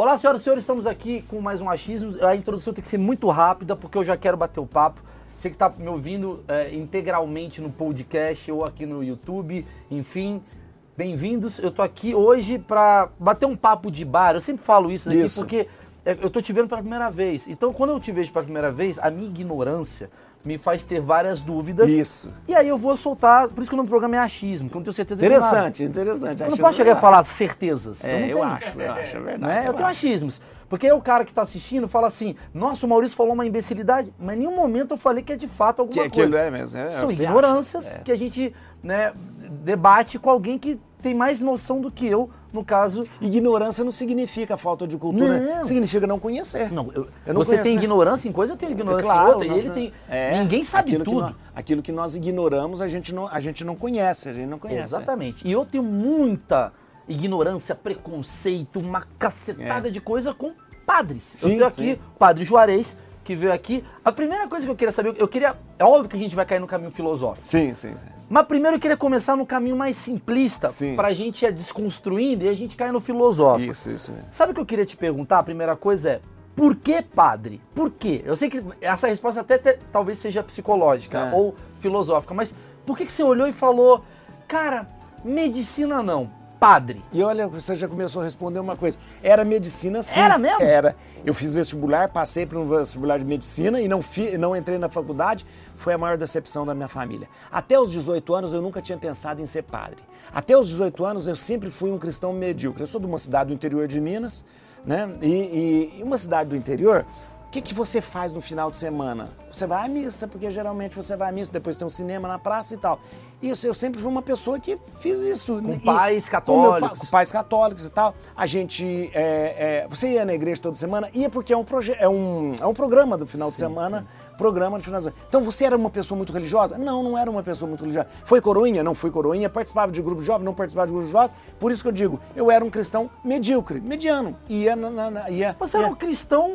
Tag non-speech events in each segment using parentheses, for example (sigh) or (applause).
Olá, senhoras e senhores, estamos aqui com mais um achismo. A introdução tem que ser muito rápida, porque eu já quero bater o papo. Você que está me ouvindo é, integralmente no podcast ou aqui no YouTube, enfim, bem-vindos. Eu tô aqui hoje para bater um papo de bar. Eu sempre falo isso aqui Isso. porque é, eu tô te vendo pela primeira vez. Então, quando eu te vejo pela primeira vez, a minha ignorância me faz ter várias dúvidas. Isso. E aí eu vou soltar, por isso que o nome do programa é achismo, que eu não tenho certeza de nada. Interessante, interessante. Eu não posso chegar a falar certezas. É, eu tenho. acho, eu acho, é verdade. Né? Eu tenho acho. achismos. Porque aí o cara que tá assistindo fala assim, nossa, o Maurício falou uma imbecilidade, mas em nenhum momento eu falei que é de fato alguma Que coisa. é mesmo. é, São você ignorâncias é. que a gente né, debate com alguém que tem mais noção do que eu, no caso. Ignorância não significa falta de cultura, Não. significa não conhecer. Não, eu- Eu não você conheço, tem né? ignorância em coisa, eu tenho ignorância em Claro, outra. e nós- ele tem. é, ninguém sabe aquilo que tudo. nós- aquilo que nós ignoramos, a gente não, a gente não conhece, a gente não conhece. Exatamente. E eu tenho muita ignorância, preconceito, uma cacetada de coisa com padres. eu É. Sim, tenho aqui sim. padre Juarez, que veio aqui. A primeira coisa que eu queria saber, eu queria. É óbvio que a gente vai cair no caminho filosófico. Sim, sim, sim. Mas primeiro eu queria começar no caminho mais simplista, Sim. pra gente ir desconstruindo e a gente cair no filosófico. Isso, isso. mesmo. Sabe o que eu queria te perguntar? A primeira coisa é, por que padre? Por quê? Eu sei que essa resposta até te- talvez seja psicológica É. ou filosófica, mas por que, que você olhou e falou, cara, medicina não, padre? E olha, você já começou a responder uma coisa. Era medicina sim. Era mesmo? Era. Eu fiz vestibular, passei para um vestibular de medicina e não, fi, não entrei na faculdade. Foi a maior decepção da minha família. Até os 18 anos eu nunca tinha pensado em ser padre. Até os 18 anos eu sempre fui um cristão medíocre. Eu sou de uma cidade do interior de Minas, né? E, e- e uma cidade do interior, o que, que você faz no final de semana? Você vai à missa, porque geralmente você vai à missa, depois tem um cinema na praça e tal. Isso, eu sempre fui uma pessoa que fiz isso. Com E- pais com meu católicos. com pais católicos e tal. A gente. é, é, você ia na igreja toda semana? Ia porque é um, proje é um, é um programa do final de semana. Programa do final de semana. Então você era uma pessoa muito religiosa? Não, não era uma pessoa muito religiosa. Foi coroinha? Não fui coroinha. Participava de grupo de jovens? Não participava de grupo de jovens. Por isso que eu digo, eu era um cristão medíocre, mediano. Ia na. na- na- ia, Você ia, era um cristão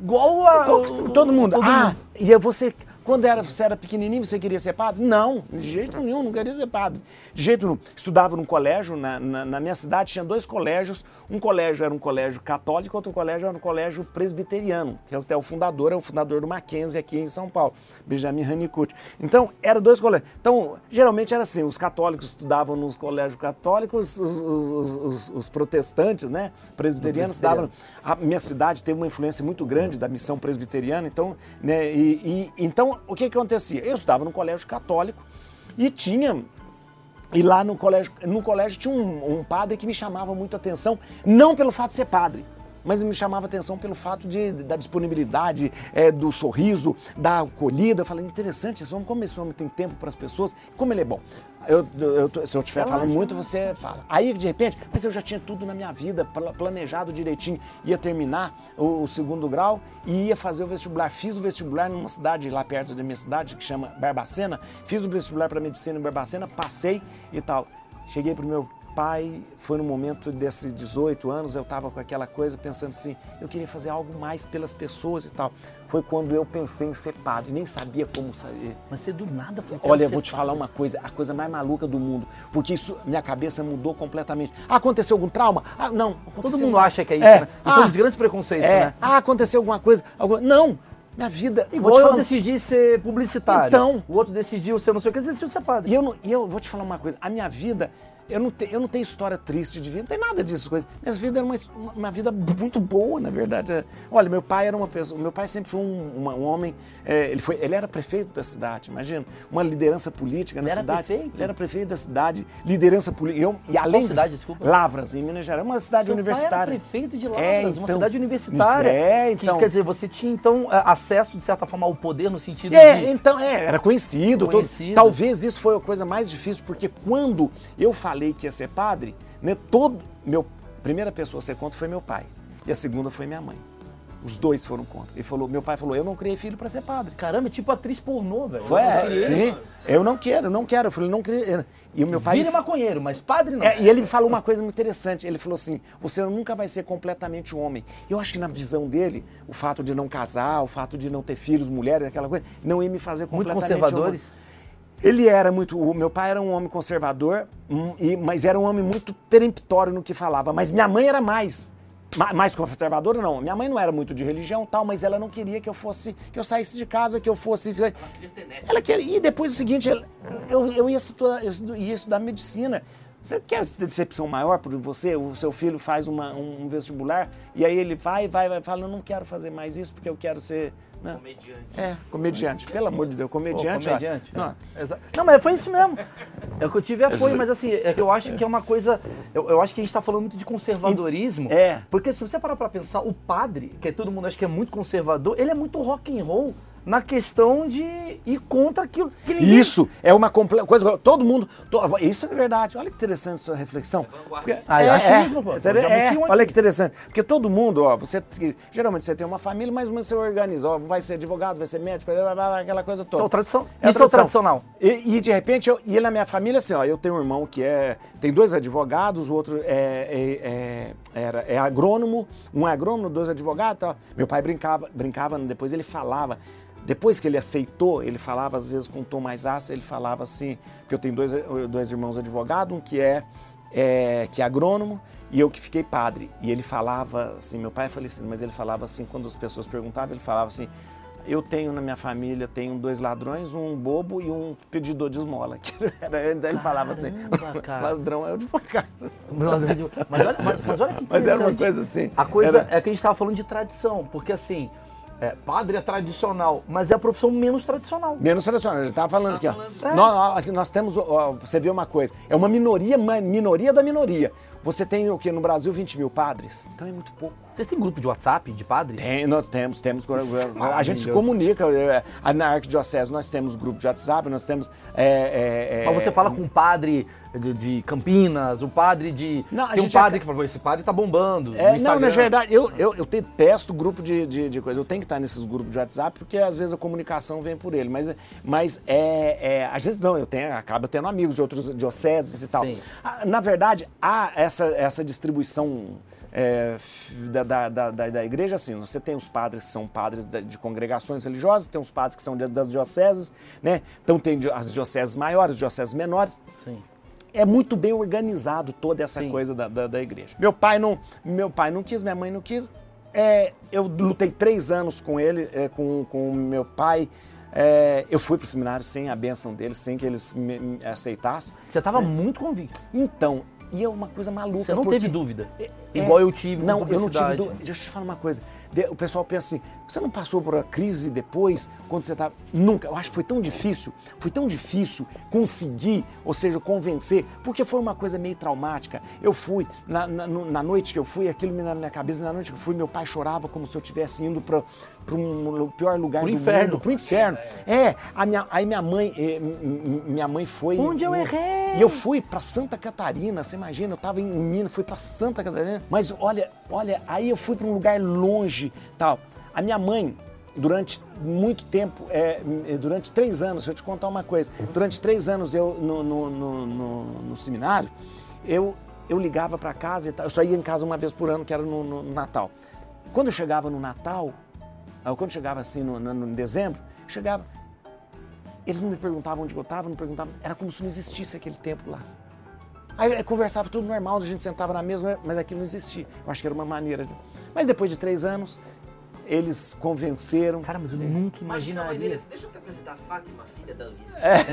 igual a... Todo, todo mundo. todo ah, mundo. e aí você, quando era, você era pequenininho, você queria ser padre? Não, de jeito nenhum, não queria ser padre. De jeito nenhum. Estudava num colégio, na, na, na minha cidade tinha dois colégios. Um colégio era um colégio católico, outro colégio era um colégio presbiteriano, que é até o fundador, é o fundador do Mackenzie aqui em São Paulo, Benjamin Honeycutt. Então, eram dois colégios. Então, geralmente era assim, os católicos estudavam nos colégios católicos, os, os- os- os- os protestantes, né, presbiterianos estudavam a minha cidade teve uma influência muito grande da missão presbiteriana, então, né, e, e- então o que que acontecia? Eu estudava num colégio católico e tinha e lá no colégio, no colégio tinha um, um padre que me chamava muito a atenção, não pelo fato de ser padre, mas me chamava atenção pelo fato de, da disponibilidade, é, do sorriso, da acolhida. Eu falei, interessante, esse homem, como esse homem tem tempo para as pessoas, como ele é bom. Eu, eu se eu estiver falando muito, você fala. Aí, de repente, mas eu já tinha tudo na minha vida pla- planejado direitinho. Ia terminar o, o segundo grau e ia fazer o vestibular. Fiz o vestibular numa cidade lá perto da minha cidade, que chama Barbacena. Fiz o vestibular para medicina em Barbacena, passei e tal. Cheguei pro meu pai, foi no momento desses 18 anos, eu estava com aquela coisa pensando assim, eu queria fazer algo mais pelas pessoas e tal. Foi quando eu pensei em ser padre, nem sabia como saber. Mas você do nada foi... Olha, eu vou te padre. falar uma coisa, a coisa mais maluca do mundo, porque isso, minha cabeça mudou completamente. Ah, aconteceu algum trauma? Ah, não. Todo mundo acha que é isso, né? Isso é um dos grandes preconceitos, é. né? Ah, aconteceu alguma coisa? Alguma- Não, minha vida... vou Igual te eu falar- decidi ser publicitário. Então. O outro decidiu ser não sei o que, decidiu ser padre. E eu, não- e eu vou te falar uma coisa, a minha vida, eu não, te- eu não tenho história triste de vida, não tem nada disso. Coisa. Minha vida era uma, uma vida muito boa, na verdade. É, Olha, meu pai era uma pessoa, meu pai sempre foi um, uma- um homem, é, ele, foi, ele era prefeito da cidade, imagina, uma liderança política na Ele era cidade. prefeito? Ele era prefeito da cidade, liderança política. E além Qual cidade, desculpa? Lavras, em Minas Gerais, uma cidade Seu pai universitária. era prefeito de Lavras, É, uma então, cidade universitária. É, que, então. quer dizer, você tinha então acesso, de certa forma, ao poder no sentido É, de. então, é, era conhecido. todo- Conhecido. talvez isso foi a coisa mais difícil, porque quando eu falei que ia ser padre, né, todo, meu, primeira pessoa a ser contra foi meu pai, e a segunda foi minha mãe. Os dois foram contra. Ele falou, meu pai falou, eu não criei filho para ser padre. Caramba, é tipo atriz pornô, velho. Foi, Eu não é, queria. sim, eu não quero, não quero. Eu falei, não queria. E o meu pai. Vira maconheiro, mas padre não. É, e ele me falou uma coisa muito interessante. Ele falou assim: você nunca vai ser completamente homem. Eu acho que na visão dele, o fato de não casar, o fato de não ter filhos, mulheres, aquela coisa, não ia me fazer Muito completamente conservadores. homem. Ele era muito. O meu pai era um homem conservador, mas era um homem muito peremptório no que falava. Mas minha mãe era mais. Ma- Mais conservadora, não. Minha mãe não era muito de religião tal, mas ela não queria que eu fosse, que eu saísse de casa, que eu fosse. Ela queria. E depois o seguinte, ela- eu, eu, ia, estudar, eu ia estudar medicina. Você quer decepção maior por você? O seu filho faz uma- um vestibular e aí ele vai, vai, vai, fala, eu não quero fazer mais isso porque eu quero ser. Né? Comediante. É, comediante. Pelo amor de Deus, Pô, comediante. ó. comediante. Não, Exa- Não, mas foi isso mesmo. É que eu tive apoio, mas assim, é que eu acho que é uma coisa. Eu, eu acho que a gente tá falando muito de conservadorismo. É. Porque se você parar pra pensar, o padre, que todo mundo acha que é muito conservador, ele é muito rock and roll na questão de ir contra aquilo que ninguém. Isso é uma coisa. Todo mundo. to- isso é verdade. Olha que interessante sua reflexão. vanguardista. Ah, eu é, acho é, mesmo, pô. é, é, um olha que interessante. Porque todo mundo, ó, você geralmente você tem uma família, mas você organiza, ó, vai ser advogado, vai ser médico, blá, blá, blá, aquela coisa toda. É o tradição- a isso é o tradicional. E, e, de repente, eu, e na minha família, assim, ó, eu tenho um irmão que é. Tem dois advogados, o outro é, é, é- era, é agrônomo, um é agrônomo, dois advogados. Tal. Meu pai brincava, brincava, depois ele falava. Depois que ele aceitou, ele falava, às vezes com um tom mais ácido, ele falava assim, porque eu tenho dois, dois irmãos advogados, um que é, é, que é agrônomo e eu que fiquei padre. E ele falava assim, meu pai é falecido, mas ele falava assim, quando as pessoas perguntavam, ele falava assim, eu tenho na minha família, tenho dois ladrões, um bobo e um pedidor de esmola. (laughs) Era- ele falava assim, (laughs) cara. ladrão é o advogado. (laughs) Mas olha, mas, mas olha que Mas era uma coisa assim. A coisa era- é que a gente estava falando de tradição, porque assim, é, padre é tradicional, mas é a profissão menos tradicional. Menos tradicional, ele estava falando aqui, ó. falando. Nós, nós temos, ó, você vê uma coisa, é uma minoria, minoria da minoria. Você tem o que no Brasil 20 mil padres, então é muito pouco. Vocês têm grupo de WhatsApp de padres? Tem, nós temos, temos. A gente se comunica. é, Na Arquidiocese nós temos grupo de WhatsApp, nós temos. é, é, é, Mas você fala com o padre de, de Campinas, o padre de. Não, tem um padre que falou: esse padre tá bombando. É, não, Instagram." na verdade, eu, eu, eu detesto grupo de, de, de coisa. Eu tenho que estar nesses grupos de WhatsApp porque às vezes a comunicação vem por ele. Mas, mas é, é, às vezes não, eu tenho, acabo tendo amigos de outros dioceses e tal. Sim. Ah, Na verdade, há essa, essa distribuição é, da, da, da, da- igreja, assim, você tem os padres que são padres de congregações religiosas, tem os padres que são de- das dioceses, né? Então tem as dioceses maiores, as dioceses menores Sim. É muito bem organizado toda essa Sim. coisa da, da, da igreja. Meu pai não, meu pai não quis, minha mãe não quis. É, eu lutei três anos com ele, é, com, com meu pai. É, eu fui para o seminário sem a benção deles, sem que eles me, me aceitassem. Você tava muito convicto. Então, e é uma coisa maluca. Você não teve dúvida. é, Igual eu tive Não, eu não tive dúvida. Deixa eu te falar uma coisa. O pessoal pensa assim, você não passou por uma crise depois, quando você estava... Nunca. Eu acho que foi tão difícil, foi tão difícil conseguir, ou seja, convencer, porque foi uma coisa meio traumática. Eu fui, na, na, na noite que eu fui, aquilo me na minha cabeça, na noite que eu fui, meu pai chorava como se eu estivesse indo para um pior lugar Pro do inferno. mundo, pro inferno. É, a minha, aí minha mãe, eh, minha mãe foi... Onde eu errei? E eu fui para Santa Catarina, você imagina, eu estava em Minas, fui para Santa Catarina, mas olha, olha, aí eu fui para um lugar longe, tal. A minha mãe, durante muito tempo, é, é, durante três anos, deixa eu te contar uma coisa, durante três anos eu no, no, no, no- seminário, eu, eu ligava para casa e tal, eu só ia em casa uma vez por ano, que era no, no Natal. Quando eu chegava no Natal, quando chegava assim no, no, no dezembro, chegava, eles não me perguntavam onde eu estava, não perguntavam, era como se não existisse aquele tempo lá. Aí eu conversava tudo normal, a gente sentava na mesa, mas aquilo não existia. Eu acho que era uma maneira. De... Mas depois de três anos, eles convenceram. Cara, mas eu nunca Imagina a mãe imaginaria. dele, deixa eu te apresentar a Fátima, filha da Luiz. É.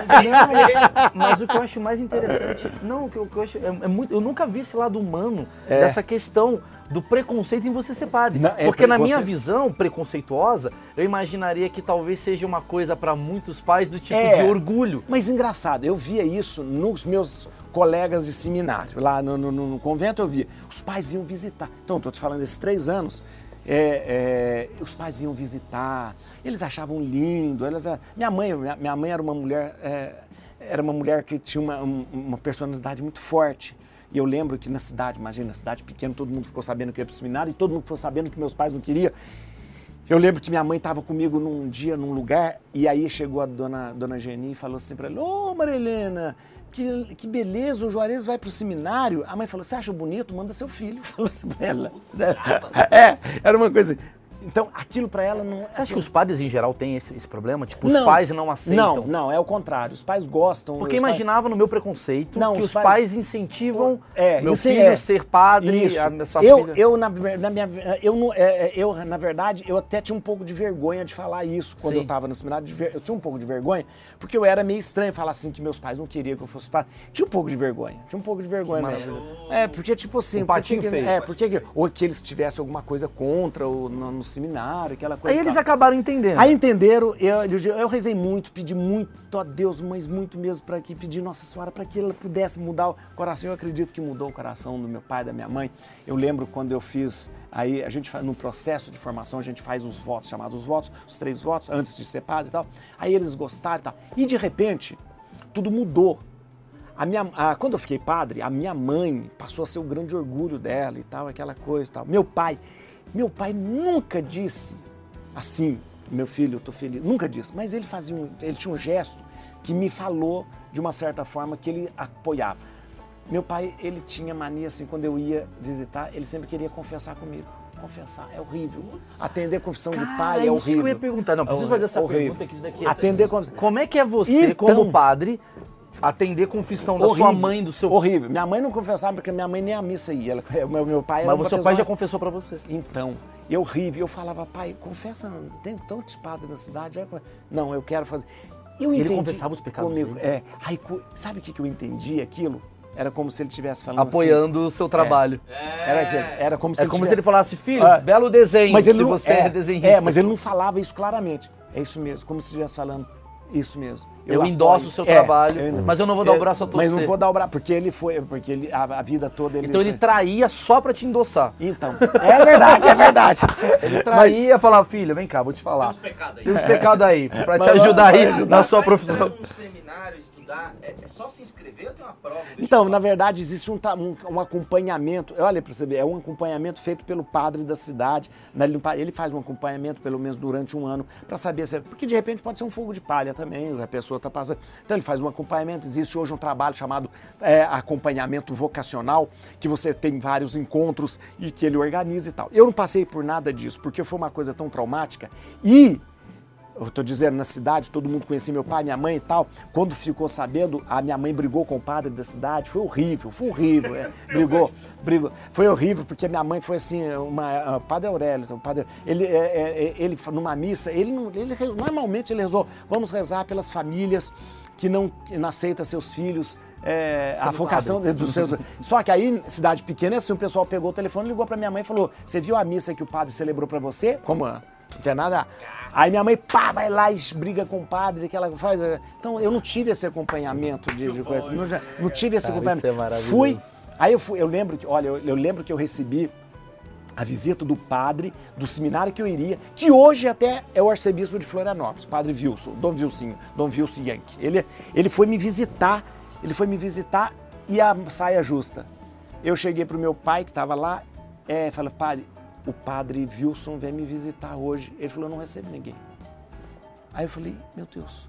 Convencer. Mas o que eu acho mais interessante, não, o que eu, o que eu acho é, é muito, eu nunca vi esse lado humano É. dessa questão do preconceito em você ser padre. Não, é Porque na minha visão preconceituosa, eu imaginaria que talvez seja uma coisa para muitos pais do tipo É. de orgulho. Mas engraçado, eu via isso nos meus colegas de seminário. Lá no, no- no convento eu via. Os pais iam visitar. Então, estou te falando desses três anos. É, é, os pais iam visitar, eles achavam lindo. Elas, minha mãe, minha, mãe era uma mulher, é, era uma mulher que tinha uma, um- uma personalidade muito forte. E eu lembro que na cidade, imagina, na cidade pequena, todo mundo ficou sabendo que eu ia para o seminário e todo mundo ficou sabendo que meus pais não queriam. Eu lembro que minha mãe estava comigo num dia, num lugar, e aí chegou a dona, dona Geni e falou assim para ela: Ô Maria Helena, que, que beleza, o Juarez vai para o seminário. A mãe falou: Você acha bonito? Manda seu filho. (laughs) Falou assim para ela. É, era uma coisa assim. Então, aquilo pra ela não. Você acha que os padres em geral têm esse, esse problema? Tipo, os Não. pais não aceitam? Não, não, é o contrário. Os pais gostam. Porque os pais- imaginava no meu preconceito Não, que os os pais- pais, incentivam É, meu filho é. ser padre, Isso. a sua eu, filha... eu, na, na minha, eu, não- é, é, eu, na verdade, eu até tinha um pouco de vergonha de falar isso quando Sim. eu estava no seminário. Eu tinha um pouco de vergonha, porque eu era meio estranho falar assim que meus pais não queriam que eu fosse padre. Tinha um pouco de vergonha, tinha um pouco de vergonha mesmo. É, porque tipo assim, Um patinho que- feio. é, porque que- ou que eles tivessem alguma coisa contra ou no, no seminário, aquela coisa. Aí eles acabaram entendendo. Aí entenderam, eu, eu, eu rezei muito, pedi muito a Deus, mas muito mesmo para que pedi Nossa Senhora para que ela pudesse mudar o coração. Eu acredito que mudou o coração do meu pai, da minha mãe. Eu lembro quando eu fiz, aí a gente faz no processo de formação, a gente faz os votos, chamados votos, os três votos antes de ser padre e tal. Aí eles gostaram e tal. E de repente, tudo mudou. A minha, a- quando eu fiquei padre, a minha mãe passou a ser o grande orgulho dela e tal, aquela coisa e tal. Meu pai, meu pai nunca disse assim, meu filho, eu tô feliz. Nunca disse, mas ele fazia um, ele tinha um gesto que me falou de uma certa forma que ele apoiava. Meu pai, ele tinha mania assim, quando eu ia visitar, ele sempre queria confessar comigo. Confessar é horrível. Atender confissão de Cara, pai é isso horrível. que eu ia perguntar. Não, preciso É fazer essa horrível. pergunta que isso daqui é... Atender confissão. Como é que é você, Então- como padre, atender confissão da sua mãe, do seu... Horrível. Minha mãe não confessava porque minha mãe nem a missa ia. Ela, meu, meu pai era Mas o seu pai já confessou pra você. Então, eu horrível. Eu falava, pai, confessa, tem tantos padres na cidade. vai Não, eu quero fazer. Eu Ele entendi confessava os pecados comigo. dele? É. Aí, sabe o que que eu entendi aquilo? Era como se ele estivesse falando Apoiando o seu trabalho. assim. Era, era como se É ele como se tivesse- ele falasse, filho, Ah. belo desenho, mas ele que não, você é, é, desenhista. É, mas ele não falava isso claramente. É isso mesmo, como se estivesse falando isso mesmo. Eu, apoio. endosso o seu É, trabalho, eu- mas eu não vou dar o braço a torcer. Mas não vou dar o braço, porque ele foi, porque ele, a, a vida toda ele Então ele foi- traía só pra te endossar. Então, é verdade, é verdade. (laughs) Ele traía e falava, filho, vem cá, vou te falar. Tem uns pecados aí. Tem uns pecados aí, (laughs) pra te Mas ajudar vai aí na sua profissão. num seminário, estudar, é, é só se inscrever ou tem uma prova? Então, na verdade, existe um, um- um acompanhamento. Olha, para você ver, é um acompanhamento feito pelo padre da cidade. né? Ele, faz um acompanhamento, pelo menos durante um ano, para saber se. é- Porque de repente pode ser um fogo de palha também, a pessoa está passando. Então, ele faz um acompanhamento. Existe hoje um trabalho chamado é, acompanhamento vocacional, que você tem vários encontros e que ele organiza e tal. Eu não passei por nada disso, porque foi uma coisa tão traumática. E eu tô dizendo, na cidade, todo mundo conhecia meu pai, minha mãe e tal. Quando ficou sabendo, a minha mãe brigou com o padre da cidade. Foi horrível, foi horrível. é. (laughs) Brigou, brigou. Foi horrível, porque minha mãe foi assim, uma. a- padre Aurélio, então, padre, ele, é, é, é, ele, numa missa, ele, não- ele normalmente ele rezou, vamos rezar pelas famílias que não, que não aceitam seus filhos. é, a vocação dos seus. (laughs) Só que aí, cidade pequena, assim, o pessoal pegou o telefone, ligou pra minha mãe e falou: Você viu a missa que o padre celebrou pra você? Como? Não tinha nada. Aí minha mãe, pá, vai lá e briga com o padre, que ela faz. Então eu não tive esse acompanhamento de, de coisa. Não, não tive esse Cara, acompanhamento. isso é maravilhoso. Fui. Aí eu fui, eu lembro que, olha, eu, eu lembro que eu recebi a visita do padre do seminário que eu iria, que hoje até é o arcebispo de Florianópolis, padre Wilson, Dom Wilson, Dom Wilson Yankee. Ele, ele foi me visitar, ele foi me visitar e a saia justa. Eu cheguei pro meu pai que estava lá, é, falei, padre, o padre Wilson vem me visitar hoje. Ele falou, eu não recebo ninguém. Aí eu falei, meu Deus.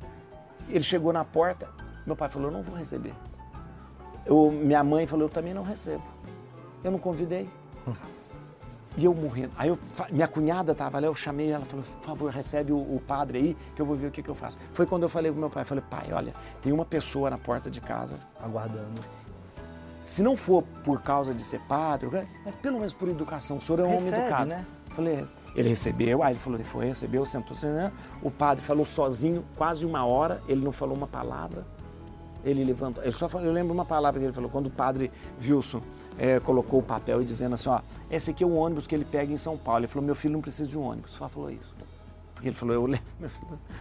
Ele chegou na porta, meu pai falou, eu não vou receber. Eu, minha mãe falou, eu também não recebo. Eu não convidei. E eu morrendo. Aí eu, minha cunhada estava lá, eu chamei ela, falou, por favor, recebe o, o padre aí, que eu vou ver o que, que eu faço. Foi quando eu falei pro meu pai, falei, pai, olha, tem uma pessoa na porta de casa. Aguardando. Se não for por causa de ser padre, é pelo menos por educação, o senhor é um homem Recebe, educado. né? Falei, ele recebeu, aí ele falou, ele foi, recebeu, sentou-se, né? O padre falou sozinho, quase uma hora, ele não falou uma palavra. Ele levantou, ele só falou, eu lembro uma palavra que ele falou, quando o padre Wilson eh, colocou o papel e dizendo assim, ó, esse aqui é o ônibus que ele pega em São Paulo. Ele falou, meu filho não precisa de um ônibus, só falou isso. Porque ele falou, eu lembro, (laughs)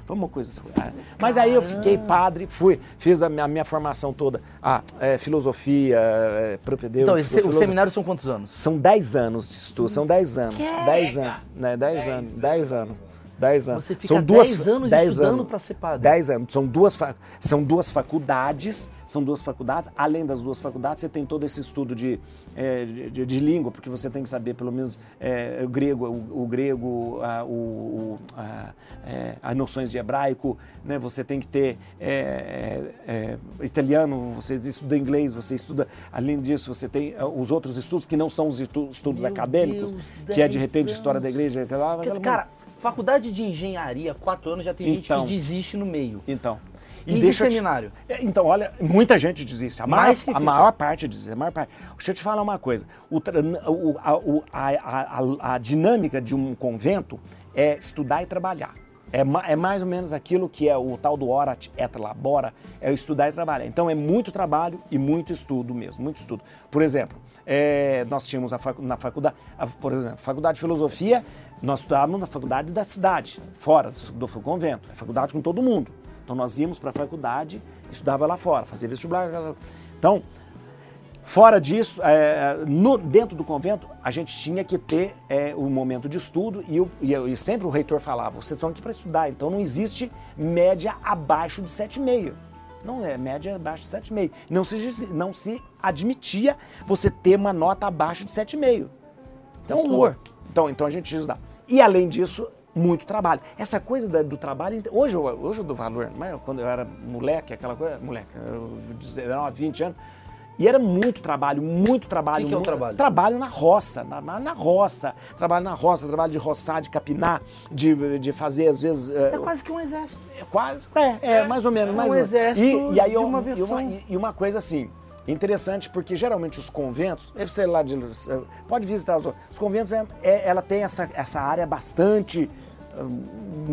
foi uma coisa assim. ah, Mas aí eu fiquei padre, fui, fiz a minha, a minha formação toda, ah, eh, filosofia, eh, propedêutico, Então, esse, o filoso- seminário são quantos anos? são 10 anos de estudo, são 10 anos. 10 anos, né? 10 anos, 10 anos. 10 anos. Você fica são duas, 10 anos 10 estudando anos. pra ser padre. 10 anos. São duas, são duas faculdades, são duas faculdades. Além das duas faculdades, você tem todo esse estudo de, é, de, de- de língua, porque você tem que saber pelo menos é, o grego, o, o grego, a, o, a, é, as noções de hebraico, né? Você tem que ter é, italiano, você estuda inglês, você estuda, além disso, você tem os outros estudos que não são os estu- estudos Meu acadêmicos, Deus, que é de 10 repente história da anos. igreja, aquela, aquela- Cara, faculdade de engenharia, quatro anos, já tem gente Então. que desiste no meio. Então. E de eu te- seminário? É, Então, olha, muita gente desiste. A maior, a maior parte desiste. A maior parte. Deixa eu te falar uma coisa. O o- a, o- a- a- dinâmica de um convento é estudar e trabalhar. É, é mais ou menos aquilo que é o tal do orat et labora, é estudar e trabalhar. Então é muito trabalho e muito estudo mesmo, muito estudo. Por exemplo, é, nós tínhamos facu- na faculdade, a- por exemplo, faculdade de filosofia, nós estudávamos na faculdade da cidade, fora do, do convento, é faculdade com todo mundo. Então nós íamos para a faculdade, estudava lá fora, fazia vestibular. Então, Fora disso, é, no- dentro do convento, a gente tinha que ter é, um momento de estudo e, eu- e e sempre o reitor falava, vocês estão aqui para estudar, então não existe média abaixo de 7,5. Não é média abaixo de 7,5. Não se, não se admitia você ter uma nota abaixo de 7,5. Então, horror. Então, então a gente que estudar. E além disso, muito trabalho. Essa coisa da- do trabalho, hoje eu, hoje eu dou valor, mas quando eu era moleque, aquela coisa, moleque, eu, 19, 20 anos, e era muito trabalho, muito trabalho. que é o muito- trabalho? Trabalho na roça, na, na- na roça. Trabalho na roça, trabalho de roçar, de capinar, de, de fazer às vezes. É quase que um exército. É quase, é, é, mais ou menos. É mais um ou menos. exército e, e aí, de uma versão. e- e uma coisa assim, interessante, porque geralmente os conventos, ser lá de. Pode visitar os, os conventos, é, é- ela tem essa, essa área bastante.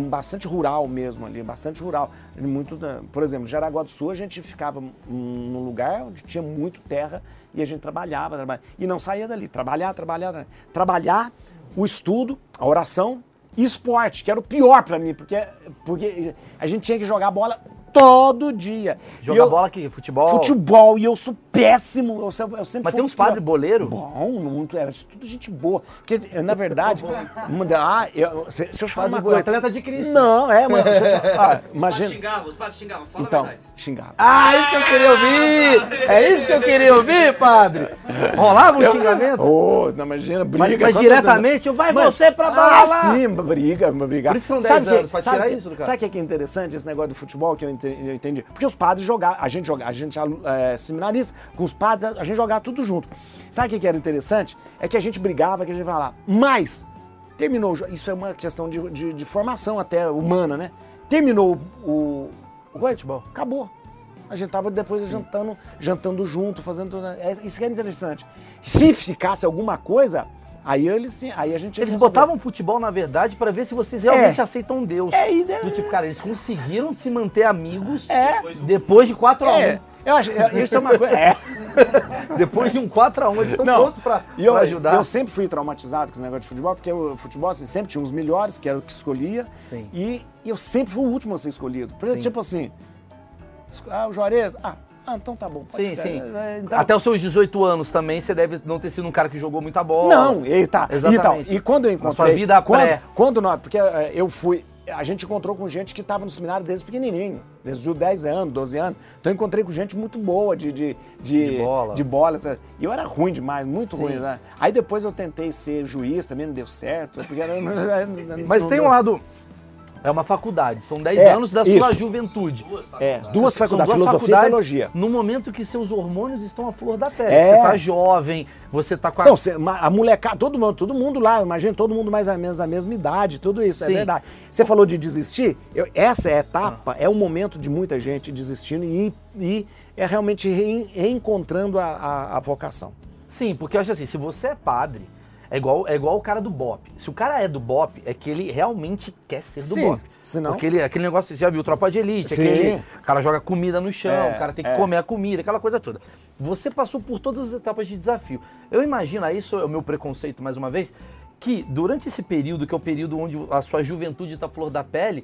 Bastante rural mesmo ali, bastante rural. Muito, por exemplo, Jaraguá do Sul a gente ficava num lugar onde tinha muito terra e a gente trabalhava, trabalhava e não saía dali. Trabalhar, trabalhar, trabalhar. o estudo, a oração e esporte, que era o pior pra mim, porque, porque a gente tinha que jogar bola todo dia. Jogar eu- bola aqui, futebol. Futebol, e eu péssimo. Eu, sempre- eu sempre Mas fui tem uns padres boleiro? Bom, muito, era tudo gente boa. Porque, na verdade, uma da- ah, eu, se, se eu falar uma coisa. atleta de Cristo. Não, é, mano. deixa eu falar- (laughs) ah, Os padres imagina. xingavam, os padres xingavam, fala Então, a verdade. xingava. Ah, isso que eu queria ouvir! É isso que eu queria ouvir, padre! Rolava um xingamento? Ô, não, imagina, briga. Mas, mas diretamente, vai Mas- você pra Ah, lá! sim, briga, briga. Por isso são 10 Sabe que- anos, pra sabe tirar que- isso do cara. Sabe o que é que é interessante esse negócio do futebol que eu entendi? Porque os padres jogavam, a gente jogava, a gente é, seminarista, com os padres, a gente jogava tudo junto. Sabe o que era interessante? É que a gente brigava, que a gente lá. Mas, terminou o isso é uma questão de, de- de formação até humana, né? Terminou o, o, coisa, futebol. acabou. A gente tava depois jantando, jantando junto, fazendo tudo. É, isso que é interessante. Se ficasse alguma coisa, aí eles aí a gente Eles botavam futebol, na verdade, pra ver se vocês realmente É. aceitam Deus. É, e Do tipo, cara, eles conseguiram se manter amigos É. depois de 4x1. É, eu acho, eu- isso é uma coisa. É. (laughs) Depois de um 4x1, eles estão prontos e pra ajudar. eu sempre fui traumatizado com esse negócio de futebol, porque o futebol assim, sempre tinha os melhores, que era o que escolhia, Sim. e eu sempre fui o último a ser escolhido. Por exemplo, tipo assim, ah, o Juarez, ah, ah, então tá bom. Sim, ficar. sim. É, então- Até os seus 18 anos também, você deve não ter sido um cara que jogou muita bola. Não, e tá. Exatamente. Então, e quando eu Na encontrei. sua vida quando, pré. quando nós. Porque eh, eu fui. A gente encontrou com gente que estava no seminário desde pequenininho, desde os 10 anos, 12 anos. Então eu encontrei com gente muito boa de, de, de, De bola. de bola? E eu era ruim demais, muito Sim. ruim. Né? Aí depois eu tentei ser juiz, também não deu certo. Porque (laughs) Mas tem um lado. É uma faculdade, são 10 É, anos da sua isso. juventude. É, duas São faculdades, duas filosofia e faculdades teologia. No momento que seus hormônios estão à flor da pele. É. Você tá jovem, você tá com a. Não, cê- ma- a molecada, todo mundo, todo mundo lá, imagina todo mundo mais ou menos a mesma idade, tudo isso, Sim. é verdade. Você falou de desistir, eu- essa é a etapa, é o momento de muita gente desistindo e, e é realmente reencontrando a, a- a vocação. Sim, porque eu acho assim, se você é padre, é igual, é igual o cara do BOP. Se o cara é do BOP, é que ele realmente quer ser do Sim, BOP. senão- Porque ele, aquele negócio, você já viu Tropa de Elite, aquele, o cara joga comida no chão, É, o cara tem que é. comer a comida, aquela coisa toda. Você passou por todas as etapas de desafio. Eu imagino, aí isso é o meu preconceito mais uma vez, que durante esse período, que é o período onde a sua juventude está flor da pele,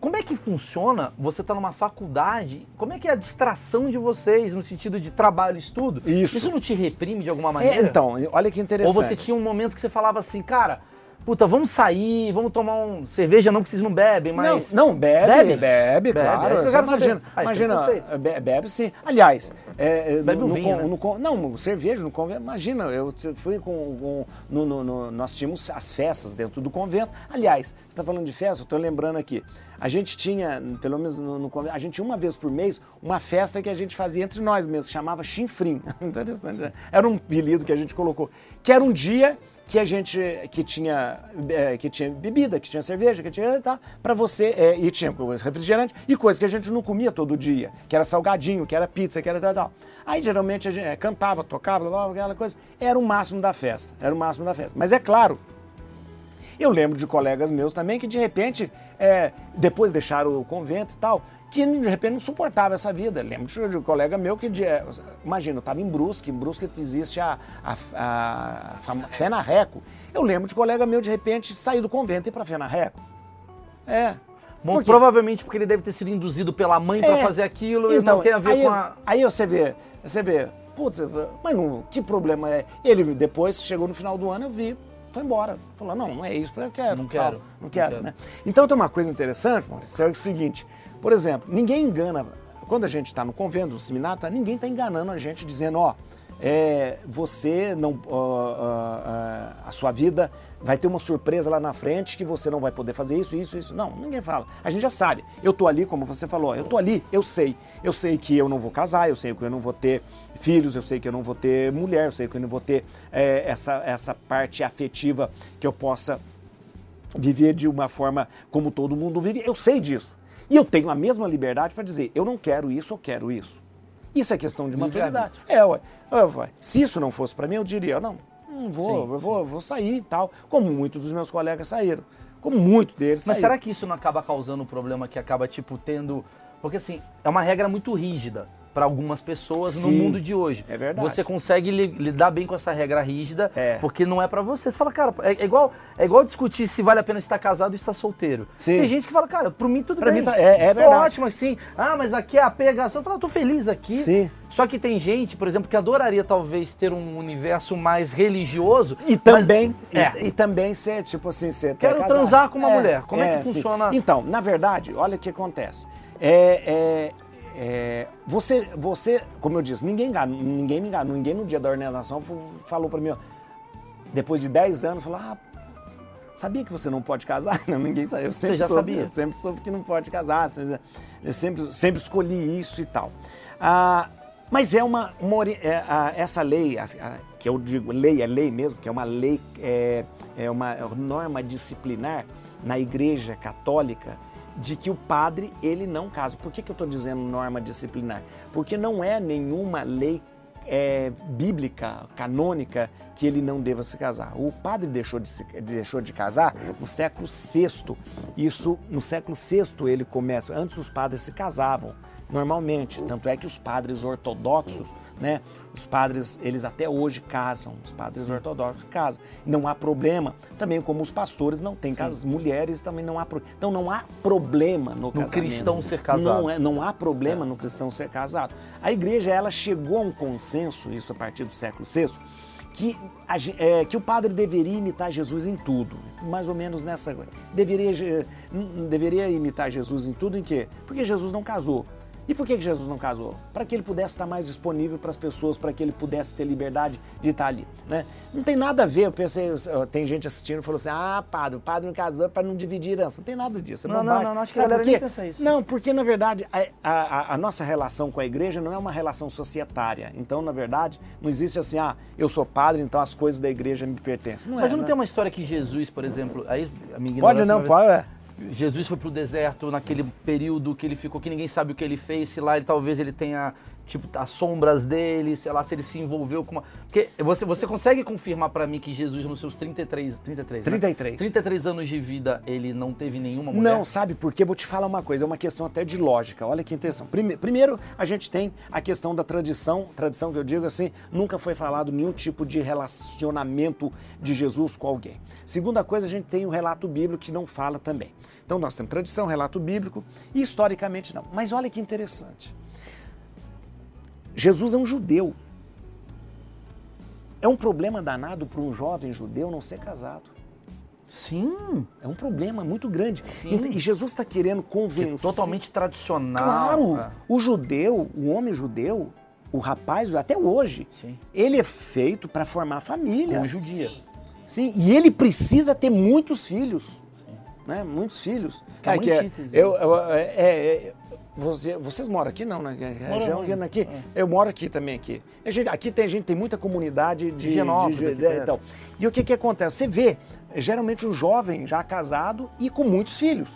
como é que funciona você tá numa faculdade? Como é que é a distração de vocês no sentido de trabalho e estudo? Isso. Isso não te reprime de alguma É, maneira? então, olha que Ou interessante. você tinha um momento que você falava assim, cara, puta, vamos sair, vamos tomar um cerveja, não que vocês não bebem, mas. Não, não bebe, Bebe? bebe, Bebe, claro. é imagina. Aí, imagina preconceito. be- bebe sim. Aliás, é, é, Bebe no, um no vinho, con- né? no não, cerveja no convento. Imagina, eu fui com, com- no, no- no- nós tínhamos as festas dentro do convento. Aliás, você está falando de festa, eu estou lembrando aqui. A gente tinha, pelo menos no, no a gente tinha uma vez por mês uma festa que a gente fazia entre nós mesmos, chamava chinfrim. (laughs) Interessante, né? Era um apelido que a gente colocou. Que era um dia que a gente que tinha é, que tinha bebida, que tinha cerveja, que tinha tá para você é, e tinha refrigerante e coisa que a gente não comia todo dia, que era salgadinho, que era pizza, que era tal, tal. Aí geralmente a gente é, cantava, tocava, blá, blá, aquela coisa. Era o máximo da festa, era o máximo da festa. Mas é claro, eu lembro de colegas meus também que de repente, é, depois deixaram o convento e tal, que de repente não suportava essa vida. Lembro de um colega meu que, de, é, imagina, eu estava em Brusque, em Brusque existe a, a, a, fama- Fé na Reco. Eu lembro de colega meu de repente sair do convento e ir para Fé na Reco. É. Bom, Por quê? provavelmente porque ele deve ter sido induzido pela mãe É. fazer aquilo e não tem a ver aí, com a. Aí você vê, você vê, putz, mas não, que problema é? Ele depois chegou no final do ano, eu vi, foi embora. Falou, não, não é isso que eu quero. Não quero, não não quero, quero. né? Então tem uma coisa interessante, Maurício, é o seguinte, por exemplo, ninguém engana, quando a gente está no convento, no seminário, tá, ninguém está enganando a gente dizendo, ó, é, você não, ó, ó, ó, a sua vida vai ter uma surpresa lá na frente que você não vai poder fazer isso, isso, isso. Não, ninguém fala. A gente já sabe. Eu tô ali, como você falou, eu tô ali, eu sei. Eu sei que eu não vou casar, eu sei que eu não vou ter filhos, eu sei que eu não vou ter mulher, eu sei que eu não vou ter é, essa, essa parte afetiva que eu possa viver de uma forma como todo mundo vive. Eu sei disso. E eu tenho a mesma liberdade para dizer, eu não quero isso, eu quero isso. Isso é questão de maturidade. É, ué. É, ué. Se isso não fosse para mim, eu diria, não, não vou, Sim, eu vou, vou sair e tal. Como muitos dos meus colegas saíram. Como muitos deles Mas saíram. será que isso não acaba causando um problema que acaba, tipo, tendo. Porque assim, é uma regra muito rígida para algumas pessoas no Sim, mundo de hoje. é verdade. Você consegue li- lidar bem com essa regra rígida, É. porque não é para você. Você fala, cara, é, é igual, é igual discutir se vale a pena estar casado ou estar solteiro. Sim. Tem gente que fala, cara, pro mim tudo Pra bem. mim tá- é- é Tô verdade. ótimo assim. Ah, mas aqui é a pegação. Eu falo, eu tô feliz aqui. Sim. Só que tem gente, por exemplo, que adoraria talvez ter um universo mais religioso. E mas- também, É. e, e também ser, tipo assim, ser Quero transar com uma mulher. Como é que sim. funciona? Então, na verdade, olha o que acontece. É, é, é, você, você, como eu disse, ninguém, engana, ninguém me enganou. Ninguém no dia da ordenação falou para mim, ó, depois de 10 anos, falou, ah, sabia que você não pode casar? (laughs) Não, ninguém sabia. Eu sempre já soube, sabia? Sempre soube que não pode casar. Eu sempre, sempre escolhi isso e tal. Ah, mas é uma, uma é, a- essa lei, a- a- que eu digo lei, é lei mesmo, que é uma lei, é, é uma norma disciplinar na Igreja Católica de que o padre ele não casa. Por que, que eu estou dizendo norma disciplinar? Porque não é nenhuma lei é, bíblica, canônica, que ele não deva se casar. O padre deixou de, se- deixou de casar no século VI. Isso, no século VI ele começa. Antes os padres se casavam normalmente. Tanto é que os padres ortodoxos, né? Os padres, eles até hoje casam. Os padres ortodoxos casam. Não há problema. Também como os pastores não têm casas, mulheres também não há problema. Então não há problema no, casamento. cristão ser casado. Não, é, não há problema no cristão ser casado. A igreja ela chegou a um consenso, isso a partir do século VI, que, é, que o padre deveria imitar Jesus em tudo, mais ou menos nessa coisa. Deveria, n- deveria imitar Jesus em tudo em quê? Porque Jesus não casou. E por que Jesus não casou? Para que ele pudesse estar mais disponível para as pessoas, para que ele pudesse ter liberdade de estar ali. Né? Não tem nada a ver, eu pensei, tem gente assistindo e falou assim: ah, padre, o padre não casou para não dividir herança. Não tem nada disso, é Não, não, não, não, acho que a Sabe galera nem quê? pensa isso. Não, porque na verdade a, a- a nossa relação com a igreja não é uma relação societária. Então, na verdade, não existe assim, ah, eu sou padre, então as coisas da igreja me pertencem. Não Mas é, não né? tem uma história que Jesus, por exemplo, aí a minha Pode não, pode. é. Jesus foi pro deserto naquele período que ele ficou, que ninguém sabe o que ele fez, se lá ele, talvez ele tenha, tipo, as sombras dele, sei lá, se ele se envolveu com uma... Porque você, você consegue confirmar pra mim que Jesus nos seus 33, 33, né? 33. 33 anos de vida, ele não teve nenhuma mulher? Não, sabe por quê? Vou te falar uma coisa, é uma questão até de lógica. Olha que intenção. Prime- Primeiro, a gente tem a questão da tradição, tradição que eu digo assim, nunca foi falado nenhum tipo de relacionamento de Jesus com alguém. Segunda coisa, a gente tem o relato bíblico que não fala também. Então nós temos tradição, relato bíblico e historicamente não. Mas olha que interessante. Jesus é um judeu. É um problema danado para um jovem judeu não ser casado. Sim. É um problema muito grande. Sim. E Jesus está querendo Que é convencer. totalmente tradicional. Claro, É. o judeu, o homem judeu, o rapaz, até hoje, Sim. ele é feito para formar família. Como judia. Sim, e ele precisa ter muitos filhos. Né? Muitos filhos. Que é que é- eu, eu- é- é- você- vocês moram aqui, não, né? Região não. aqui, Eu moro aqui também. Aqui, gente- aqui tem gente, tem muita comunidade de. Higienópolis, de- de- perto. então. E o que, que acontece? Você vê, geralmente um jovem já casado e com muitos filhos.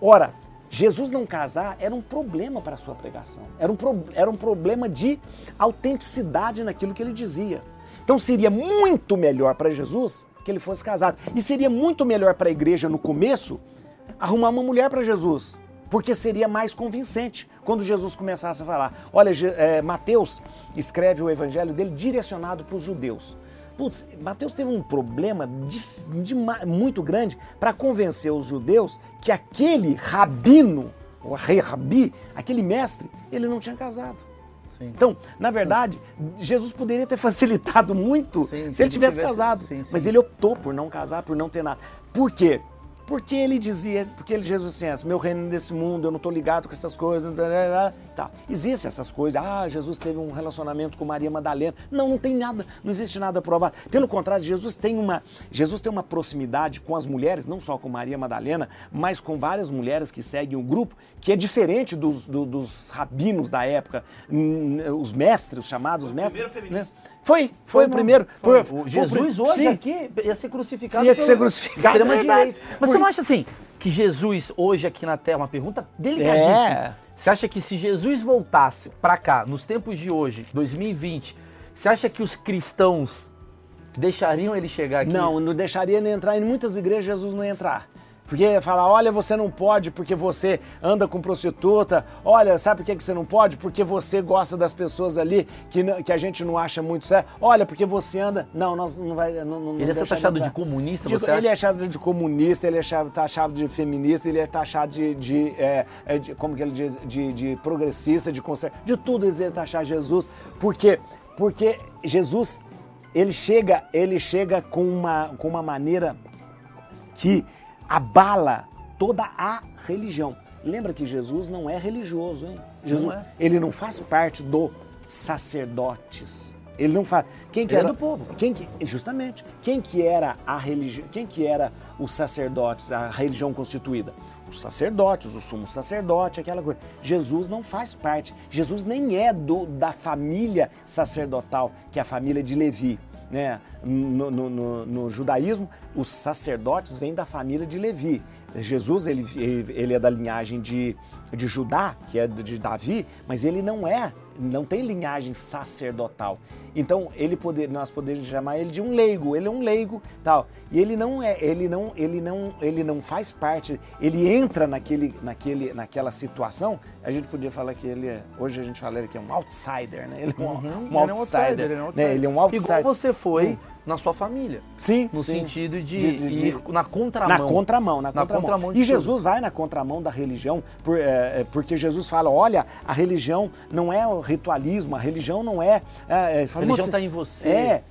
Ora, Jesus não casar era um problema para a sua pregação. Era um, pro- era um problema de autenticidade naquilo que ele dizia. Então seria muito melhor para Jesus que ele fosse casado. E seria muito melhor para a igreja no começo arrumar uma mulher para Jesus. Porque seria mais convincente quando Jesus começasse a falar. Olha, é, Mateus escreve o evangelho dele direcionado para os judeus. Putz, Mateus teve um problema de- de muito grande para convencer os judeus que aquele rabino, o rei rabi, aquele mestre, ele não tinha casado. Sim. Então, na verdade, Jesus poderia ter (laughs) facilitado muito Sim, se ele se tivesse tivesse- casado. sim. Mas ele optou por não casar, por não ter nada. Por quê? Porque ele dizia, porque ele, Jesus assim, "Esse meu reino desse mundo, eu não estou ligado com essas coisas. não tá, tá, tá." Tá. Existem essas coisas. Ah, Jesus teve um relacionamento com Maria Madalena. Não, não tem nada, não existe nada provado. Pelo contrário, Jesus tem uma, Jesus tem uma proximidade com as mulheres, não só com Maria Madalena, mas com várias mulheres que seguem o grupo, que é diferente dos, do- dos rabinos da época, os mestres, os chamados mestres. primeiro feminista. né? Foi, foi, o não. primeiro. Foi. Foi- O foi Jesus hoje Sim. aqui ia ser crucificado. Ia ser crucificado, extrema é direita. Mas você não acha assim que Jesus hoje aqui na Terra, uma pergunta delicadíssima. É. Você acha que se Jesus voltasse pra cá, nos tempos de hoje, 2020, você acha que os cristãos deixariam ele chegar aqui? Não, não deixaria ele entrar. Em muitas igrejas Jesus não ia entrar. Porque ia falar, olha, você não pode porque você anda com prostituta. Olha, sabe por que você não pode? Porque você gosta das pessoas ali que, não- que a gente não acha muito certo. Olha, porque você anda... Não, nós não vai... Não, não Ele deixa taxado de comunista, De- você ele é acha? taxado de comunista, ele é taxado- taxado de feminista, ele é taxado de, de, é, é, de- como que ele diz, de, de progressista, de conservador, de tudo eles iam taxar Jesus. Por quê? Porque Jesus, ele chega, ele chega com uma, com uma maneira que abala toda a religião. Lembra que Jesus não é religioso, hein? Jesus, Não é. ele não faz parte do sacerdotes. Ele não faz. Quem que Ele é era do povo. Quem que, justamente. Quem que era a religião? Quem que era os sacerdotes, a religião constituída? Os sacerdotes, o sumo sacerdote, aquela coisa. Jesus não faz parte. Jesus nem é do, da família sacerdotal, que é a família de Levi. Né? No, no- no- no judaísmo, os sacerdotes vêm da família de Levi. Jesus ele, ele, é da linhagem de, de Judá, que é de Davi, mas ele não é, não tem linhagem sacerdotal. Então ele poder, nós poderíamos chamar ele de um leigo. Ele é um leigo, tal. E ele não é, ele não, ele não, ele não faz parte. Ele entra naquele, naquele, naquela situação. A gente podia falar que ele é, hoje a gente fala que é um outsider, né? Ele é um, Uhum, um ele é um outsider, ele é né? outsider. Ele é um outsider. Igual você foi na sua família. Sim, No sim. sentido de, De- de- ir na contramão. Na contramão, na Na contramão. e tudo. Jesus vai na contramão da religião, por- é, é, porque Jesus fala: olha, a religião não é o ritualismo, a religião não é. é, é, fala, religião "Você- está em você. É.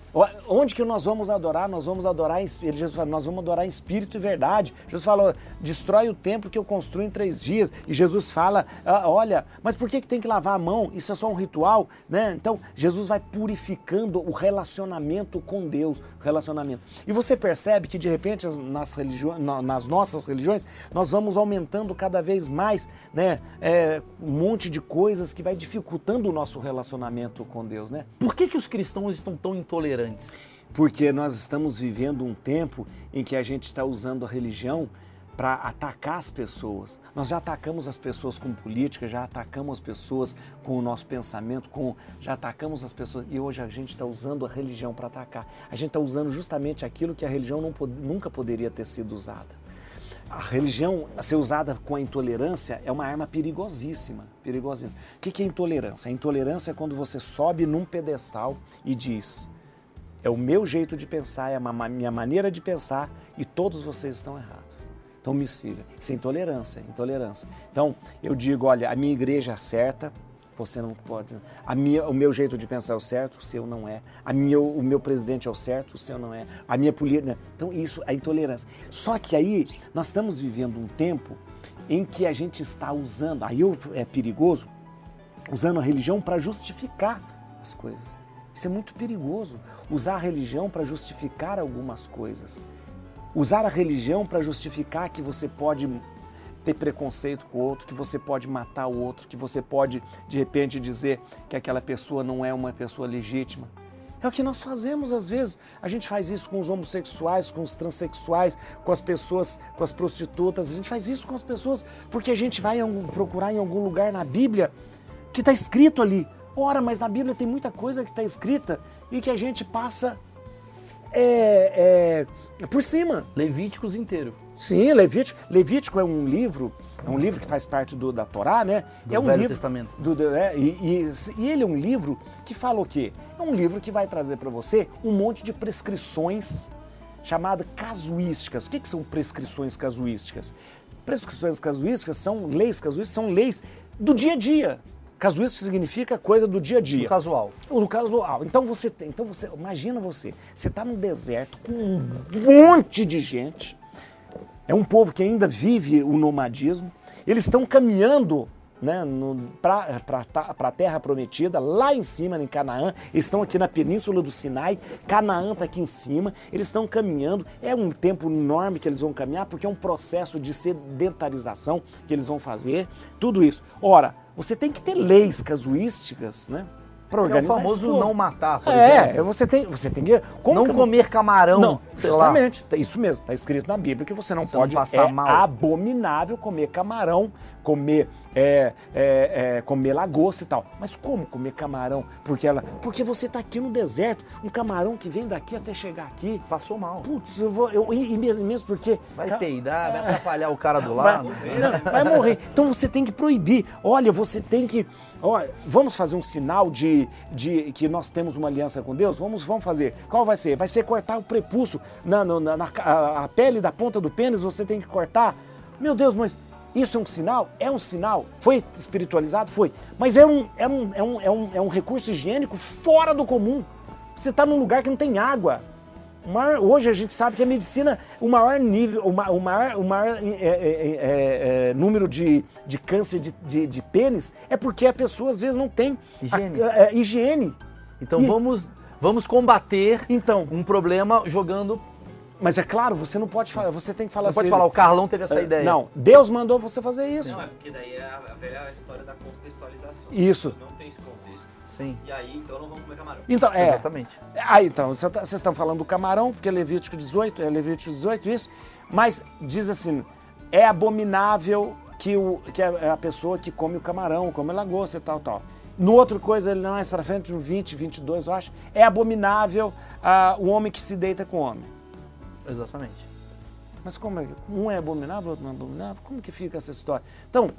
Onde que nós vamos adorar? Nós vamos adorar espírito. Jesus fala, nós vamos adorar em espírito e verdade. Jesus falou, destrói o templo que eu construo em três dias. E Jesus fala, "Ah, olha, mas por que, que tem que lavar a mão? Isso é só um ritual, né? Então, Jesus vai purificando o relacionamento com Deus, relacionamento. E você percebe que de repente as- nas, na- nas nossas religiões nós vamos aumentando cada vez mais, né? é, um monte de coisas que vai dificultando o nosso relacionamento com Deus, né? Por que, que os cristãos estão tão intolerantes? Porque nós estamos vivendo um tempo em que a gente está usando a religião para atacar as pessoas. Nós já atacamos as pessoas com política, já atacamos as pessoas com o nosso pensamento, com, já atacamos as pessoas e hoje a gente está usando a religião para atacar. A gente está usando justamente aquilo que a religião não nunca poderia ter sido usada. A religião a ser usada com a intolerância é uma arma perigosíssima, perigosíssima. O que é intolerância? A intolerância é quando você sobe num pedestal e diz é o meu jeito de pensar, é a minha maneira de pensar e todos vocês estão errados. Então me siga. Isso é intolerância, intolerância. Então eu digo, olha, a minha igreja é certa, Você não pode. A minha, o meu jeito de pensar é o certo, o seu não é. A minha, o meu presidente é o certo, o seu não é. A minha política. Então, isso é intolerância. Só que aí nós estamos vivendo um tempo em que a gente está usando, aí é perigoso, usando a religião para justificar as coisas. Isso é muito perigoso. Usar a religião para justificar algumas coisas. Usar a religião para justificar que você pode ter preconceito com o outro, que você pode matar o outro, que você pode de repente dizer que aquela pessoa não é uma pessoa legítima. É o que nós fazemos às vezes. A gente faz isso com os homossexuais, com os transexuais, com as pessoas, com as prostitutas. A gente faz isso com as pessoas porque a gente vai procurar em algum lugar na Bíblia que está escrito ali. Ora, mas na Bíblia tem muita coisa que está escrita e que a gente passa é, é, por cima. Levíticos inteiro. Sim, Levítico. Levítico é um livro, é um livro que faz parte do, da Torá, né? Do é um Velho livro, Testamento. Do, do- é, e, e- e ele é um livro que fala o quê? É um livro que vai trazer para você um monte de prescrições chamado casuísticas. O que, que são prescrições casuísticas? Prescrições casuísticas são leis casuísticas, são leis do dia a dia. Casuístico significa coisa do dia a dia. No casual. No casual. Então você tem, então você, imagina você, você está no deserto com um monte de gente. É um povo que ainda vive o nomadismo. Eles estão caminhando né, para a terra prometida, lá em cima, em Canaã. Eles estão aqui na península do Sinai. Canaã está aqui em cima. Eles estão caminhando. É um tempo enorme que eles vão caminhar, porque é um processo de sedentarização que eles vão fazer. Tudo isso. Ora, você tem que ter leis casuísticas, né? Para É o organizar esse famoso povo. não matar, por É, exemplo. você tem, você tem que. como Não que- comer camarão, Não, sei lá. justamente. tá- Isso mesmo, está escrito na Bíblia que você não Você não pode. passar é mal. abominável comer camarão, comer, é, é, é, comer lagosta e tal. Mas como comer camarão? Porque ela, porque você está aqui no deserto, um camarão que vem daqui até chegar aqui. Passou mal. Putz, eu vou. Eu, e, mesmo, mesmo porque. Vai ca- peidar, vai atrapalhar o cara do Vai, lado. não, vai morrer. Então você tem que proibir. Olha, você tem que. Olha, vamos fazer um sinal de, de que nós temos uma aliança com Deus? Vamos, vamos fazer. Qual vai ser? Vai ser cortar o prepúcio na, na, na- na- a, a pele da ponta do pênis, você tem que cortar. Meu Deus, mas isso é um sinal? É um sinal. Foi espiritualizado? Foi. Mas é um, é um, é um, é um, é um recurso higiênico fora do comum. Você está num lugar que não tem água. Maior- hoje a gente sabe que a medicina, o maior nível, o ma- o maior, o maior é, é, é, é, número de, de câncer de, de, de pênis é porque a pessoa às vezes não tem a- Higiene. é, higiene. Então E- vamos, vamos combater Então, um problema jogando. Mas é claro, você não pode falar, você tem que falar Não pode assim, falar, o Carlão teve essa é, ideia. Não, Deus mandou você fazer isso. Não, é porque daí é a, a velha história da contextualização. Isso. Não tem esse contexto. Sim, E aí, então não vamos comer camarão. Então, é. exatamente. Ah, então, você tá- vocês estão falando do camarão, porque é Levítico 18, é Levítico 18, isso. Mas diz assim: é abominável que, o, que a, a pessoa que come o camarão, come a lagosta e tal, tal. No outro coisa, ele mais pra frente, no 20, 22, eu acho, é abominável ah, o homem que se deita com o homem. Exatamente. Mas como é? Um é abominável, outro não é abominável? Como que fica essa história? Então,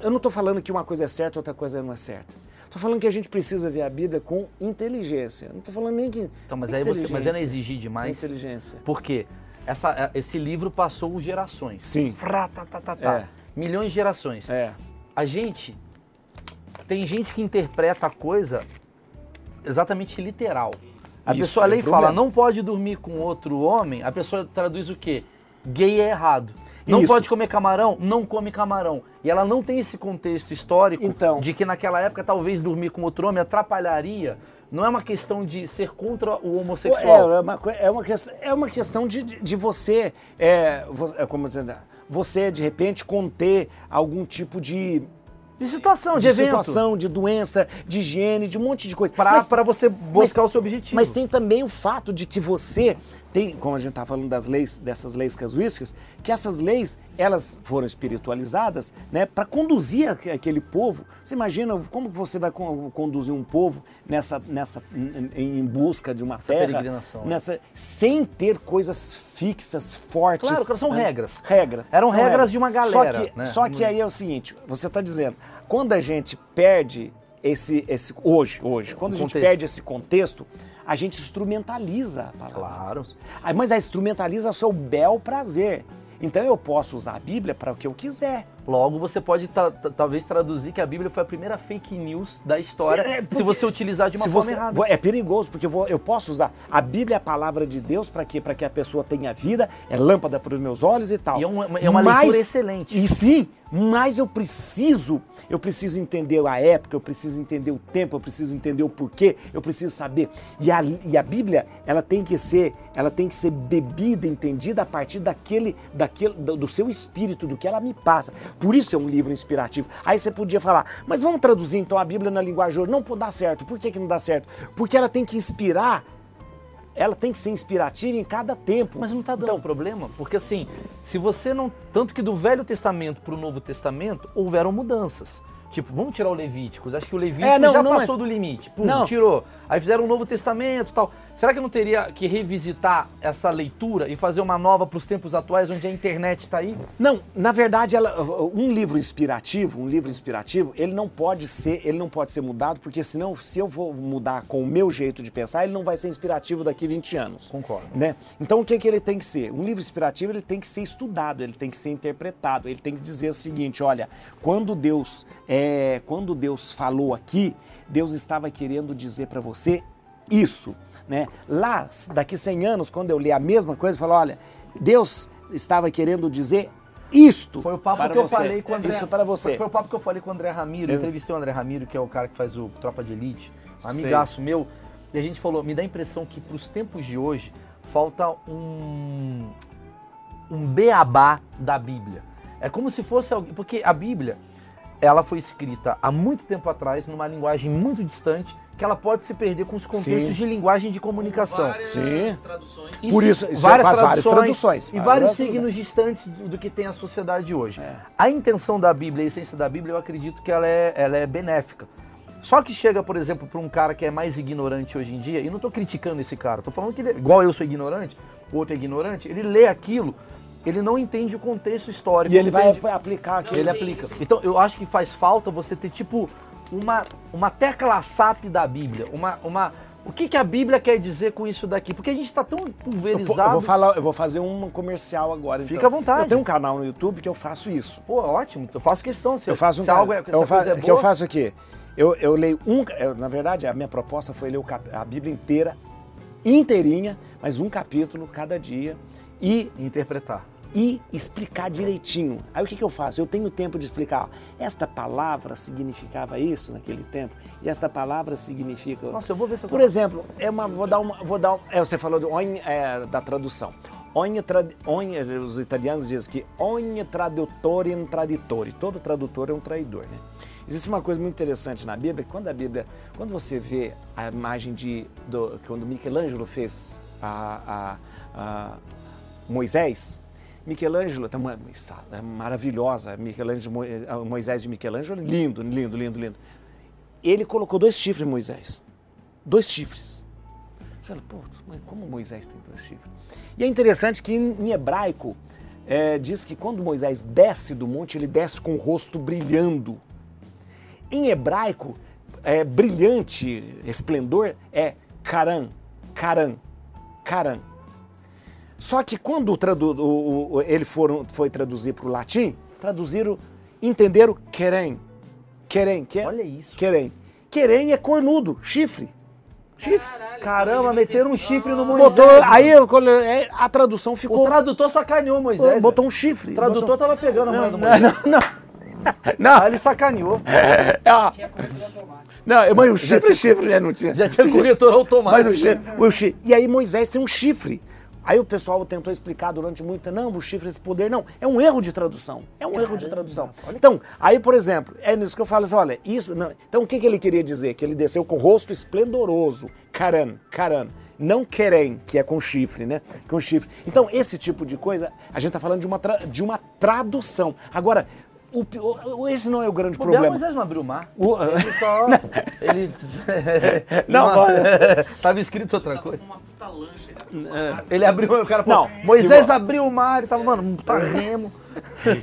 eu não estou falando que uma coisa é certa, outra coisa não é certa. Estou falando que a gente precisa ver a Bíblia com inteligência. Não estou falando nem que. Então, mas aí você. Mas é não exigir demais. Inteligência. Por quê? Essa, esse livro passou gerações. Sim. Frá, tá, tá, tá, tá. É. Milhões de gerações. É. A gente. Tem gente que interpreta a coisa exatamente literal. A Isso pessoa é lei fala, não pode dormir com outro homem, a pessoa traduz o quê? Gay é errado. Não Isso. pode comer camarão, não come camarão. E ela não tem esse contexto histórico Então. de que naquela época talvez dormir com outro homem atrapalharia. Não é uma questão de ser contra o homossexual. É, é uma, é uma, questão, é uma questão de, de você, é, é, como você de repente conter algum tipo de, De situação, de, de evento. situação, de doença, de higiene, de um monte de coisa. Mas- pra você buscar o seu objetivo. Mas tem também o fato de que você tem, como a gente está falando das leis, dessas leis casuísticas, que essas leis elas foram espiritualizadas, né, para conduzir aque- aquele povo. Você imagina como que você vai con- conduzir um povo nessa, nessa, em, busca de uma terra, peregrinação, né? nessa, sem ter coisas fixas, fortes. Claro, são né? regras. Regras. Eram São regras de uma Só galera, que, né? só que aí é o seguinte, você está dizendo, quando a gente perde esse, esse hoje, hoje, quando a gente contexto. perde esse contexto, a gente instrumentaliza a palavra. Claro. Ah, Mas a instrumentaliza ao seu bel prazer. Então eu posso usar a Bíblia para o que eu quiser. Logo, você pode ta- ta- talvez traduzir que a Bíblia foi a primeira fake news da história, Sim, é, porque- se você utilizar de uma Se forma você- errada. É perigoso, porque eu, vou- eu posso usar. A Bíblia é a palavra de Deus para quê? Para que a pessoa tenha vida, é lâmpada para os meus olhos e tal. E é uma- é uma leitura excelente. E sim, mas eu preciso, eu preciso entender a época, eu preciso entender o tempo, eu preciso entender o porquê, eu preciso saber. E a, e a Bíblia, ela tem que ser, ela tem que ser bebida, entendida a partir daquele, daquele do, do seu espírito, do que ela me passa. Por isso é um livro inspirativo. Aí você podia falar, mas vamos traduzir então a Bíblia na linguagem hoje. Não pode dar certo. Por que, que não dá certo? Porque ela tem que inspirar, ela tem que ser inspirativa em cada tempo. Mas não está dando Então, problema, porque assim, se você não. Tanto que do Velho Testamento para o Novo Testamento houveram mudanças. Tipo, vamos tirar o Levíticos. Acho que o Levítico É, não, já não, passou mas- do limite. Pum, Não. tirou. Aí fizeram um Novo Testamento e tal. Será que não teria que revisitar essa leitura e fazer uma nova para os tempos atuais, onde a internet está aí? Não, na verdade, ela, um livro inspirativo, um livro inspirativo, ele não pode ser, ele não pode ser mudado, porque senão, se eu vou mudar com o meu jeito de pensar, ele não vai ser inspirativo daqui 20 anos. Concordo. Né? Então o que, que ele tem que ser? Um livro inspirativo ele tem que ser estudado, ele tem que ser interpretado, ele tem que dizer o seguinte: olha, quando Deus, é, quando Deus falou aqui, Deus estava querendo dizer para você isso. Né? Lá, daqui 100 anos, quando eu ler a mesma coisa, eu falo, olha, Deus estava querendo dizer isto. Foi o papo para que eu você. falei com o André. Isso para você. Foi, foi o papo que eu falei com o André Ramiro. Eu Eu- entrevistei o André Ramiro, que é o cara que faz o Tropa de Elite, um amigaço meu. E a gente falou, me dá a impressão que para os tempos de hoje falta um um beabá da Bíblia. É como se fosse alguém, porque a Bíblia, ela foi escrita há muito tempo atrás numa linguagem muito distante, que ela pode se perder com os contextos Sim. de linguagem de comunicação. Várias Sim. traduções. Por isso- isso várias, faz traduções, várias traduções, e várias vários traduções. signos distantes do, que tem a sociedade hoje. É. A intenção da Bíblia, a essência da Bíblia, eu acredito que ela é, ela é benéfica. Só que chega, por exemplo, para um cara que é mais ignorante hoje em dia, e não estou criticando esse cara, estou falando que ele, igual eu sou ignorante, o outro é ignorante, ele lê aquilo, ele não entende o contexto histórico. E ele vai entende- aplicar aqui. ele aplica. Então, eu acho que faz falta você ter, tipo, uma, uma tecla SAP da Bíblia. Uma, uma, o que, que a Bíblia quer dizer com isso daqui? Porque a gente está tão pulverizado. eu vou falar, eu vou fazer um comercial agora. Fica então. à vontade. Eu tenho um canal no YouTube que eu faço isso. Pô, ótimo. Eu faço questão. Se, Eu faço um se algo é, eu a fa- coisa é que eu boa, faço aqui. Eu, eu leio um, eu, na verdade, a minha proposta foi ler o cap- a Bíblia inteira, inteirinha, mas um capítulo cada dia e interpretar. E explicar direitinho. Aí o que, que eu faço? Eu tenho tempo de explicar. Esta palavra significava isso naquele tempo e esta palavra significa. Nossa, eu vou ver se eu Por exemplo, é uma, vou dar uma, vou dar um, é, você falou do é, da tradução. Ogni, trad, ogni, os italianos dizem que ogni traduttore un traditore. Todo tradutor é um traidor, né? Existe uma coisa muito interessante na Bíblia, que quando a Bíblia, quando você vê a imagem de do, quando Michelangelo fez a, a, a Moisés, Michelangelo, tá uma, é maravilhosa, Michelangelo, Mo- a Moisés de Michelangelo, lindo, lindo, lindo, lindo. Ele colocou dois chifres em Moisés. Dois chifres. Você fala, pô, como Moisés tem dois chifres? E é interessante que em, em hebraico é, diz que quando Moisés desce do monte, ele desce com o rosto brilhando. Em hebraico, é, brilhante, esplendor, é karan, karan, karan. Só que quando o tradu- o- o- ele foram- foi traduzir para o latim, traduziram, entenderam querem. Querem, que é- Olha isso. Querem. Querem é cornudo, chifre. Chifre. Caralho, Caramba, então ele meteram um chifre no Moisés. Botou, aí eu colo- é, a tradução O ficou. tradutor sacaneou Moisés. botou um chifre. O tradutor botou- tava pegando a mulher do Moisés. não, não. (laughs) Não, Aí ele sacaneou. (laughs) ah, não, mas o chifre, chifre, né? Não tinha. Já tinha corretor Mas automático. o chifre, o chifre. E aí Moisés tem um chifre. Aí o pessoal tentou explicar durante muito tempo, não, o chifre, esse poder, não. É um erro de tradução. É um erro de tradução. Então, aí, por exemplo, é nisso que eu falo assim, olha, isso. Não. Então, o que, que ele queria dizer? Que ele desceu com o rosto esplendoroso. Caran, caran. Não querem, que é com chifre, né? Com chifre. Então, esse tipo de coisa, a gente tá falando de uma, tra- de uma tradução. Agora, o, o- o- esse não é o grande O problema. Moisés não abriu o mar. O- Ele (laughs) só. ele. Não, (laughs) Uma- olha. Tava escrito outra coisa. uma puta lancha. Ele abriu uma casa. Ele abriu, o cara falou, Não, Moisés se abriu o mar, ele tava, mano, tá (laughs) remo.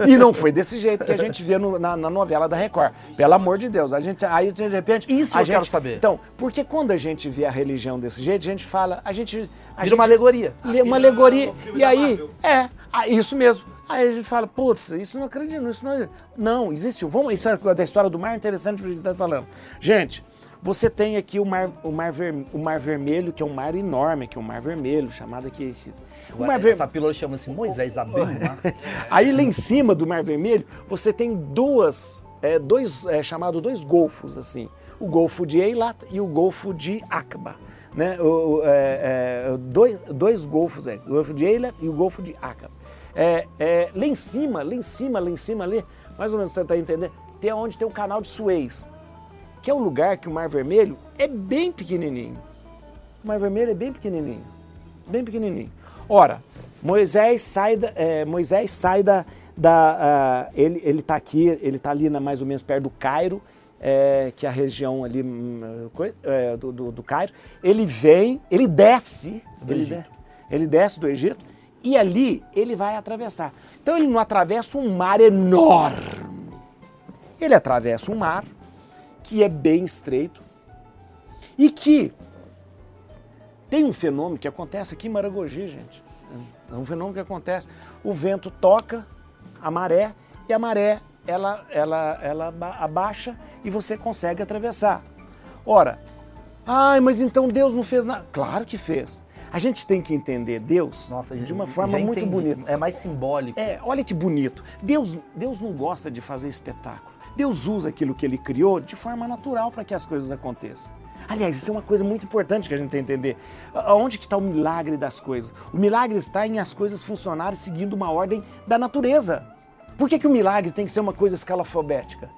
E não foi desse jeito que a gente vê no- na, na novela da Record. Pelo amor de Deus. A gente, aí, de repente. Isso a eu gente, quero saber. Então, porque quando a gente vê a religião desse jeito, a gente fala. A gente. A Vira uma alegoria. uma alegoria. E aí. É, isso mesmo. Aí a gente fala, putz, isso não acredito, isso não é. Não, existe. Vamos, isso é da história do mar interessante que a gente está falando. Gente, você tem aqui o mar, o, mar ver, o mar Vermelho, que é um mar enorme, que é um mar vermelho, chamado aqui. O mar ver... Essa pílula chama-se Moisés abriu mar. (laughs) Aí lá em cima do Mar Vermelho, você tem duas, é, dois, é, chamado dois golfos, assim. O Golfo de Eilat e o Golfo de Aqaba. Né? O, é, é, dois, dois golfos, é, o Golfo de Eilat e o Golfo de Aqaba. É, é, lá em cima, lá em cima, lá em cima, ali, mais ou menos você está entendendo, tem onde tem o canal de Suez, que é um lugar que o Mar Vermelho é bem pequenininho. O Mar Vermelho é bem pequenininho, bem pequenininho. Ora, Moisés sai da, é, Moisés sai da, da uh, ele ele está aqui, ele está ali na, mais ou menos perto do Cairo, é, que é a região ali é, do, do, do, Cairo. Ele vem, ele desce, ele, de, ele desce do Egito e ali ele vai atravessar. Então ele não atravessa um mar enorme. Ele atravessa um mar que é bem estreito e que tem um fenômeno que acontece aqui em Maragogi, gente. É um fenômeno que acontece. O vento toca a maré e a maré ela, ela, ela abaixa e você consegue atravessar. Ora, ai, mas então Deus não fez nada. Claro que fez. A gente tem que entender Deus Nossa, de uma forma muito bonita. É mais simbólico. É, olha que bonito. Deus, Deus não gosta de fazer espetáculo. Deus usa aquilo que ele criou de forma natural para que as coisas aconteçam. Aliás, isso é uma coisa muito importante que a gente tem que entender. Onde que está o milagre das coisas? O milagre está em as coisas funcionarem seguindo uma ordem da natureza. Por que, que o milagre tem que ser uma coisa escalafobética?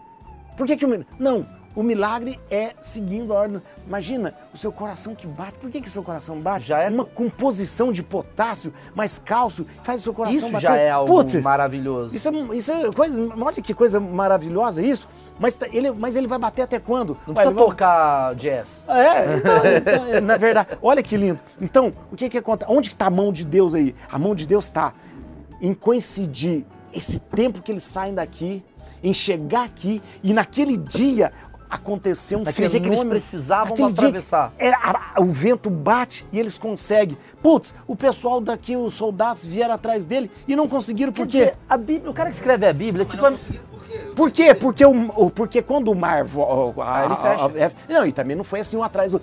Por que, que o Não, o milagre é seguindo a ordem. Imagina o seu coração que bate. Por que, que seu coração bate? Já é uma composição de potássio mais cálcio faz o seu coração isso bater. Isso já é algo Putz, maravilhoso. Isso é, isso é coisa. Olha que coisa maravilhosa isso. Mas tá, ele, mas ele vai bater até quando? Não vai, precisa tocar jazz. É, então, então, na verdade. Olha que lindo. Então, o que que acontece? Onde está a mão de Deus aí? A mão de Deus está em coincidir esse tempo que eles saem daqui, em chegar aqui e naquele dia aconteceu um Naquele fenômeno. dia que eles precisavam atravessar. Dia, é, a, a, o vento bate e eles conseguem. Putz, o pessoal daqui, os soldados vieram atrás dele e não conseguiram por quê? A Bíblia, o cara que escreve a Bíblia, tipo... Não por quê? Porque, o, porque quando o mar... A, ele fecha. É, não, e também não foi assim um atrás do...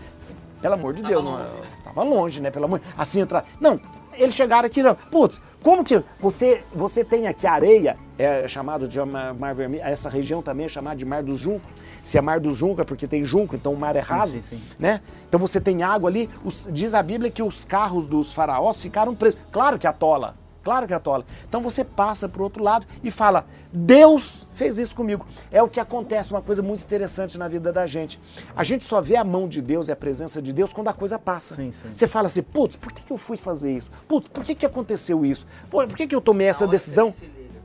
Pelo amor de Deus, longe, não, né? tava longe, né? Pelo amor, assim entrar. Não, eles chegaram aqui, não. Putz, como que você, você tem aqui areia, é chamado de mar, vermelho, essa região também é chamada de Mar dos Juncos. Se é Mar dos Juncos é porque tem junco, então o mar é raso, sim, sim, sim. né? Então você tem água ali, os, diz a Bíblia que os carros dos faraós ficaram presos. Claro que atola, Claro que atola. Então você passa para o outro lado e fala: Deus fez isso comigo. É o que acontece, uma coisa muito interessante na vida da gente. A gente só vê a mão de Deus e a presença de Deus quando a coisa passa. Sim, sim. Você fala assim: putz, por que, que eu fui fazer isso? Putz, por que, que aconteceu isso? Por que, que eu tomei essa decisão?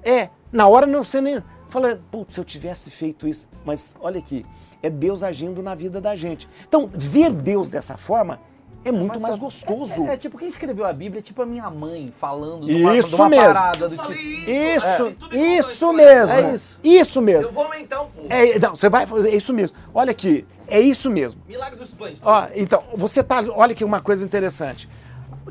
É, na hora não você nem. Fala, putz, se eu tivesse feito isso. Mas olha aqui, é Deus agindo na vida da gente. Então, ver Deus dessa forma é muito mais gostoso. É, é, tipo, quem escreveu a Bíblia é tipo a minha mãe falando de uma, isso de uma mesmo. parada do tipo. Isso, é. isso mesmo. É isso. Isso mesmo. Eu vou aumentar um pouco. É, não, você vai fazer, é isso mesmo. Olha aqui, é isso mesmo. Milagre dos pães. Ó, então, você tá, olha aqui uma coisa interessante.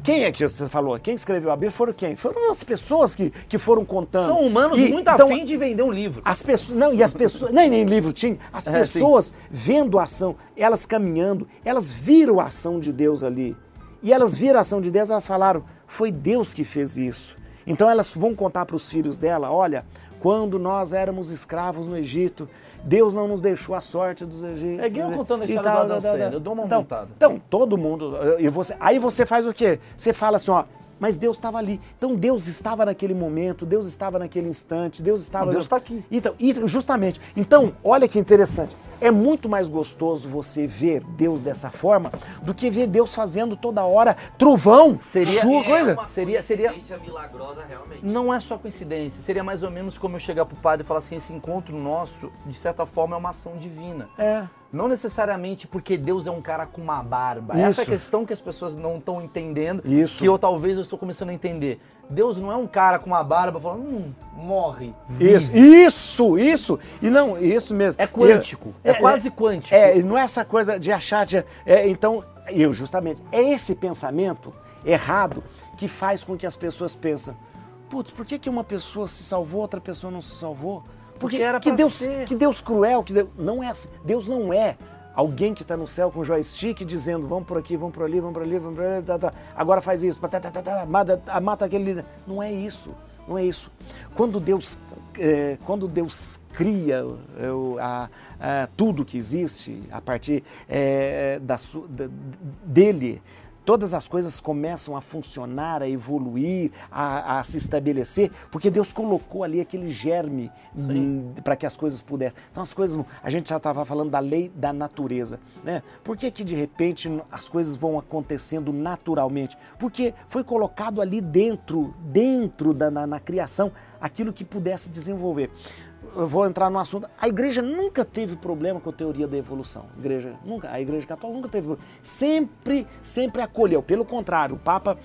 Quem é que você falou? Quem escreveu a Bíblia foram quem? Foram as pessoas que, que foram contando. São humanos e, muito então, afim de vender um livro. As pessoas, não, e as pessoas, (laughs) nem nem livro tinha. As é, pessoas vendo a ação, elas caminhando, elas viram a ação de Deus ali. E elas viram a ação de Deus, elas falaram: "Foi Deus que fez isso". Então elas vão contar para os filhos dela: "Olha, quando nós éramos escravos no Egito, Deus não nos deixou a sorte dos egípcios. É eu contando a história tal, da Adam eu dou uma então, montada. Então, todo mundo. E você, aí você faz o quê? Você fala assim, ó. Mas Deus estava ali. Então Deus estava naquele momento, Deus estava naquele instante, Deus estava. Deus está aqui. Então, justamente. Então, olha que interessante. É muito mais gostoso você ver Deus dessa forma do que ver Deus fazendo toda hora trovão. Seria chuva, coisa. Uma seria seria milagrosa realmente. Não é só coincidência. Seria mais ou menos como eu chegar pro padre e falar assim: esse encontro nosso, de certa forma, é uma ação divina. É. Não necessariamente porque Deus é um cara com uma barba. Isso. Essa é a questão que as pessoas não estão entendendo. Isso. Que eu talvez eu estou começando a entender. Deus não é um cara com uma barba falando, hum, morre. Vive. Isso, isso, isso. E não, isso mesmo. É quântico. É, é quase quântico. É, não é essa coisa de achar. De, é, então, eu justamente, é esse pensamento errado que faz com que as pessoas pensam. putz, por que, que uma pessoa se salvou, outra pessoa não se salvou? Porque Porque era que Deus, ser. que Deus cruel, que Deus, não é assim. Deus não é alguém que está no céu com joystick dizendo vamos por aqui, vamos por ali, vamos por ali, vamos por ali, tá, tá. agora faz isso, tá, tá, tá, tá, mata, mata aquele. Não é isso, não é isso. Quando Deus, eh, quando Deus cria eh, o- a- a tudo que existe a partir eh, da, da- dele, todas as coisas começam a funcionar, a evoluir, a, a se estabelecer, porque Deus colocou ali aquele germe para que as coisas pudessem. Então as coisas, a gente já estava falando da lei da natureza, né? Por que que de repente as coisas vão acontecendo naturalmente? Porque foi colocado ali dentro, dentro da na, na criação, aquilo que pudesse desenvolver. Eu vou entrar no assunto. A igreja nunca teve problema com a teoria da evolução. A igreja nunca, a igreja católica nunca teve problema. Sempre, sempre acolheu. Pelo contrário, o Papa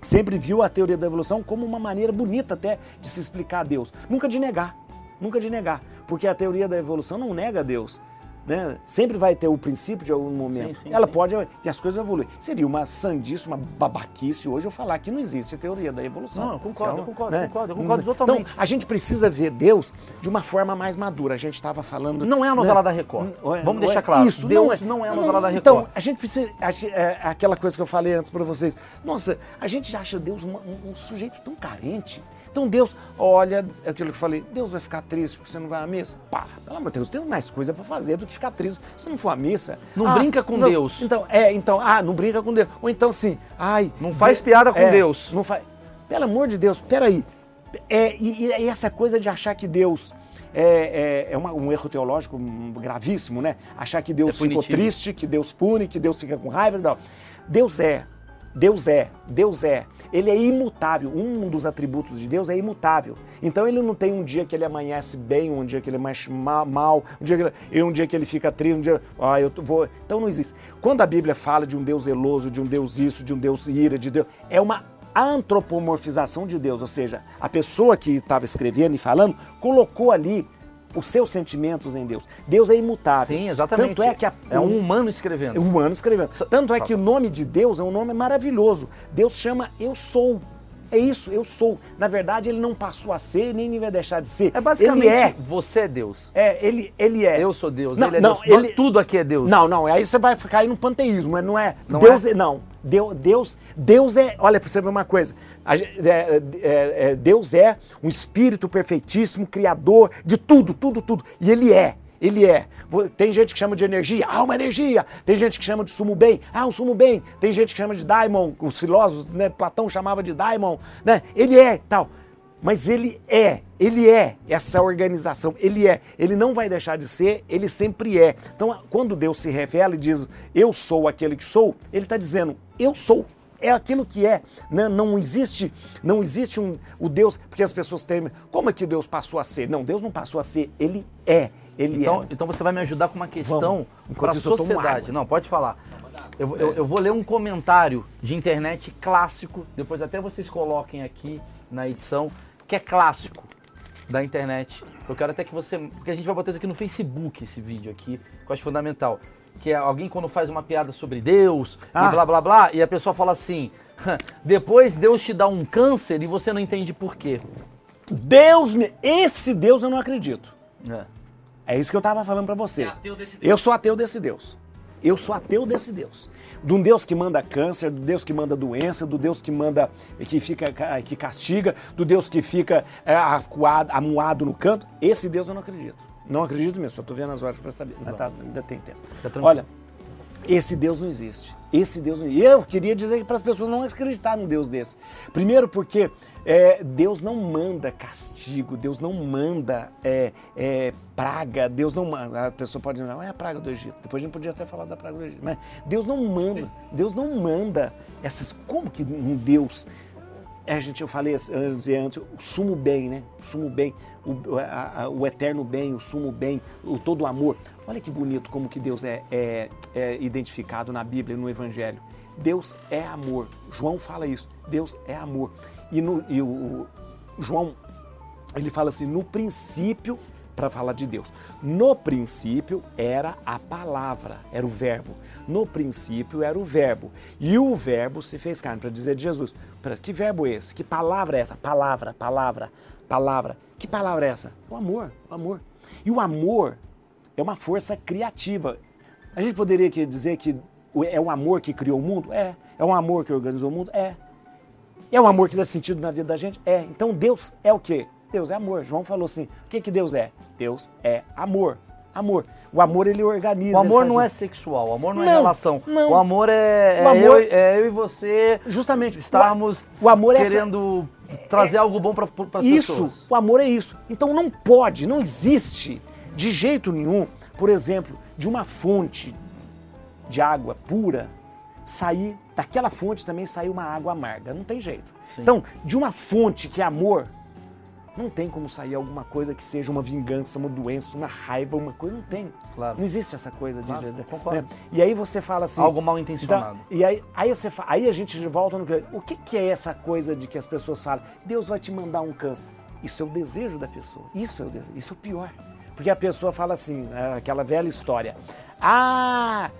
sempre viu a teoria da evolução como uma maneira bonita até de se explicar a Deus. Nunca de negar, nunca de negar, porque a teoria da evolução não nega Deus. Né? Sempre vai ter o princípio de algum momento. Sim, sim, Ela sim. pode e as coisas evoluem. Seria uma sandice, uma babaquice hoje eu falar que não existe a teoria da evolução. Não, eu concordo, é eu concordo, eu concordo, eu concordo Então, totalmente. a gente precisa ver Deus de uma forma mais madura. A gente estava falando. Não é a novela da Record. Não é- Vamos não deixar é- claro. Isso, Deus não é a novela da Record. Então, a gente precisa. acha- é, aquela coisa que eu falei antes para vocês. Nossa, a gente acha Deus uma- um, um sujeito tão carente. Então Deus, olha, é aquilo que eu falei, Deus vai ficar triste porque você não vai à missa? Pá, pelo amor de Deus, tem mais coisa para fazer do que ficar triste se não for à missa. Não brinca com não, Deus. Então, é, então, ah, não brinca com Deus. Ou então sim, ai. Não faz de- piada com é, Deus. Não faz. Pelo amor de Deus, peraí. É, e, e essa coisa de achar que Deus é, é, é uma- um erro teológico gravíssimo, né? Achar que Deus É ficou triste, que Deus pune, que Deus fica com raiva tal. Deus é. Deus é, Deus é. Ele é imutável. Um dos atributos de Deus é imutável. Então ele não tem um dia que ele amanhece bem, um dia que ele amanhece ma- mal, um dia que ele, e um dia que ele fica triste, um dia. Ah, eu vou. Então não existe. Quando a Bíblia fala de um Deus zeloso, de um Deus isso, de um Deus ira, de Deus. É uma antropomorfização de Deus, ou seja, a pessoa que estava escrevendo e falando colocou ali os seus sentimentos em Deus. Deus é imutável. Sim, exatamente. Tanto é que a, é um humano escrevendo. é um humano escrevendo. Tanto é que o nome de Deus é um nome maravilhoso. Deus chama Eu Sou. É isso, eu sou. Na verdade, ele não passou a ser, nem vai deixar de ser. É basicamente, Ele é. você é Deus. É, ele, ele é. Eu sou Deus, Não, ele é não, Deus. ele- Tudo aqui é Deus. Não, não, aí você vai cair no panteísmo, não é? Não Deus é? é? Não. Deus, Deus, Deus é. Olha, pra você ver uma coisa. É, é, é, Deus é um espírito perfeitíssimo, criador de tudo, tudo, tudo. E ele é. Ele é. Tem gente que chama de energia, ah, uma energia. Tem gente que chama de sumo bem, ah, um sumo bem. Tem gente que chama de daimon, os filósofos, né? Platão chamava de daimon, né? Ele é, tal. Mas ele é, ele é essa organização, ele é, ele não vai deixar de ser, ele sempre é. Então, quando Deus se revela e diz, eu sou aquele que sou, ele está dizendo, eu sou, é aquilo que é. Não, não existe, não existe um, o Deus, porque as pessoas temem, como é que Deus passou a ser? Não, Deus não passou a ser, ele é, ele Então, é. então você vai me ajudar com uma questão para a sociedade. Não, pode falar. Eu, eu- eu vou ler um comentário de internet clássico, depois até vocês coloquem aqui na edição, que é clássico da internet. Eu quero até que você. Porque a gente vai botar isso aqui no Facebook, esse vídeo aqui, que eu acho fundamental. Que é alguém quando faz uma piada sobre Deus Ah. e blá blá blá, e a pessoa fala assim: depois Deus te dá um câncer e você não entende por quê. Deus, me, esse Deus eu não acredito. É. É isso que eu estava falando para você. É ateu desse Deus. Eu sou ateu desse Deus. Eu sou ateu desse Deus. De um Deus que manda câncer, do Deus que manda doença, do Deus que manda, que fica, que castiga, do Deus que fica é, acuado, amuado no canto. Esse Deus eu não acredito. Não acredito mesmo, só estou vendo as horas para saber. Ainda, tá- ainda tem tempo. Tá. Olha, esse Deus não existe. Esse Deus não eu queria dizer para as pessoas não acreditar num Deus desse. Primeiro porque é, Deus não manda castigo, Deus não manda é, é, praga, Deus não manda. A pessoa pode dizer, não, é a praga do Egito. Depois a gente podia até falar da praga do Egito. Mas Deus não manda, Deus não manda essas. Como que um Deus. É, gente, eu falei antes, antes, o sumo bem, né? O sumo bem, o, a- a- o eterno bem, o sumo bem, o todo amor. Olha que bonito como que Deus é, é- é identificado na Bíblia, no Evangelho. Deus é amor. João fala isso. Deus é amor. E, no, e o, João, ele fala assim, no princípio para falar de Deus. No princípio era a palavra, era o verbo. No princípio era o verbo. E o verbo se fez carne, para dizer de Jesus. Que verbo é esse? Que palavra é essa? Palavra, palavra, palavra. Que palavra é essa? O amor, o amor. E o amor é uma força criativa. A gente poderia dizer que é o amor que criou o mundo? É. É um amor que organizou o mundo? É. É um amor que dá sentido na vida da gente? É. Então Deus é o quê? Deus é amor. João falou assim: o que, que Deus é? Deus é amor. Amor. O amor ele organiza. O amor não é sexual, o amor não, é não é relação. Não. O amor é, é, o amor, eu, é eu e você. Justamente. Estarmos o, amor é querendo essa, trazer é, algo bom para as pessoas. Isso. O amor é isso. Então não pode, não existe de jeito nenhum, por exemplo, de uma fonte de água pura sair daquela fonte também sair uma água amarga. Não tem jeito. Sim. Então, de uma fonte que é amor, não tem como sair alguma coisa que seja uma vingança, uma doença, uma raiva, uma coisa. Não tem. Claro. Não existe essa coisa claro, de. Né? E aí você fala assim. Algo mal intencionado. Então, e aí, aí, você, aí a gente volta no. O que, que é essa coisa de que as pessoas falam? Deus vai te mandar um câncer. Isso é o desejo da pessoa. Isso é o desejo. Isso é o pior. Porque a pessoa fala assim, é aquela velha história. Ah,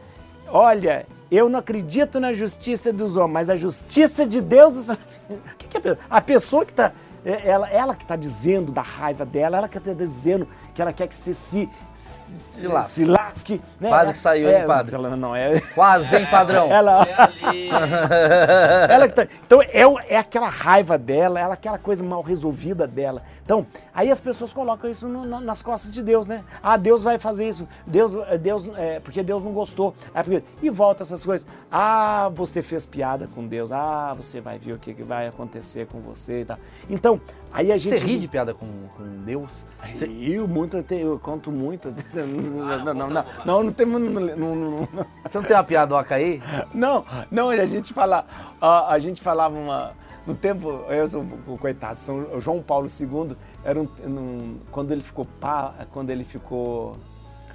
olha, eu não acredito na justiça dos homens, mas a justiça de Deus. O (laughs) que, a pessoa que está é, ela, ela que está dizendo da raiva dela, ela que está dizendo que ela quer que você se, se, se, lasque. se lasque né? Quase que saiu, é, hein, padre? Ela, não, é... Quase, hein, padrão? (laughs) ela, (laughs) ela que tá... Então, é, é aquela raiva dela, é aquela coisa mal resolvida dela. Então, aí as pessoas colocam isso no, nas costas de Deus, né? Ah, Deus vai fazer isso. Deus, Deus, é, porque Deus não gostou. É porque... E volta essas coisas. Ah, você fez piada com Deus. Ah, você vai ver o que vai acontecer com você e tal. Então, aí a gente... Você ri de piada com, com Deus? Você... Eu, muito, eu conto muito. Não, não, não, não, não, não tem. Não, não, Você não tem uma piada do Acaí? Não, não, a gente fala, a, a gente falava uma. No tempo, eu sou coitado, São João Paulo II era um, um, quando ele ficou pá, quando ele ficou,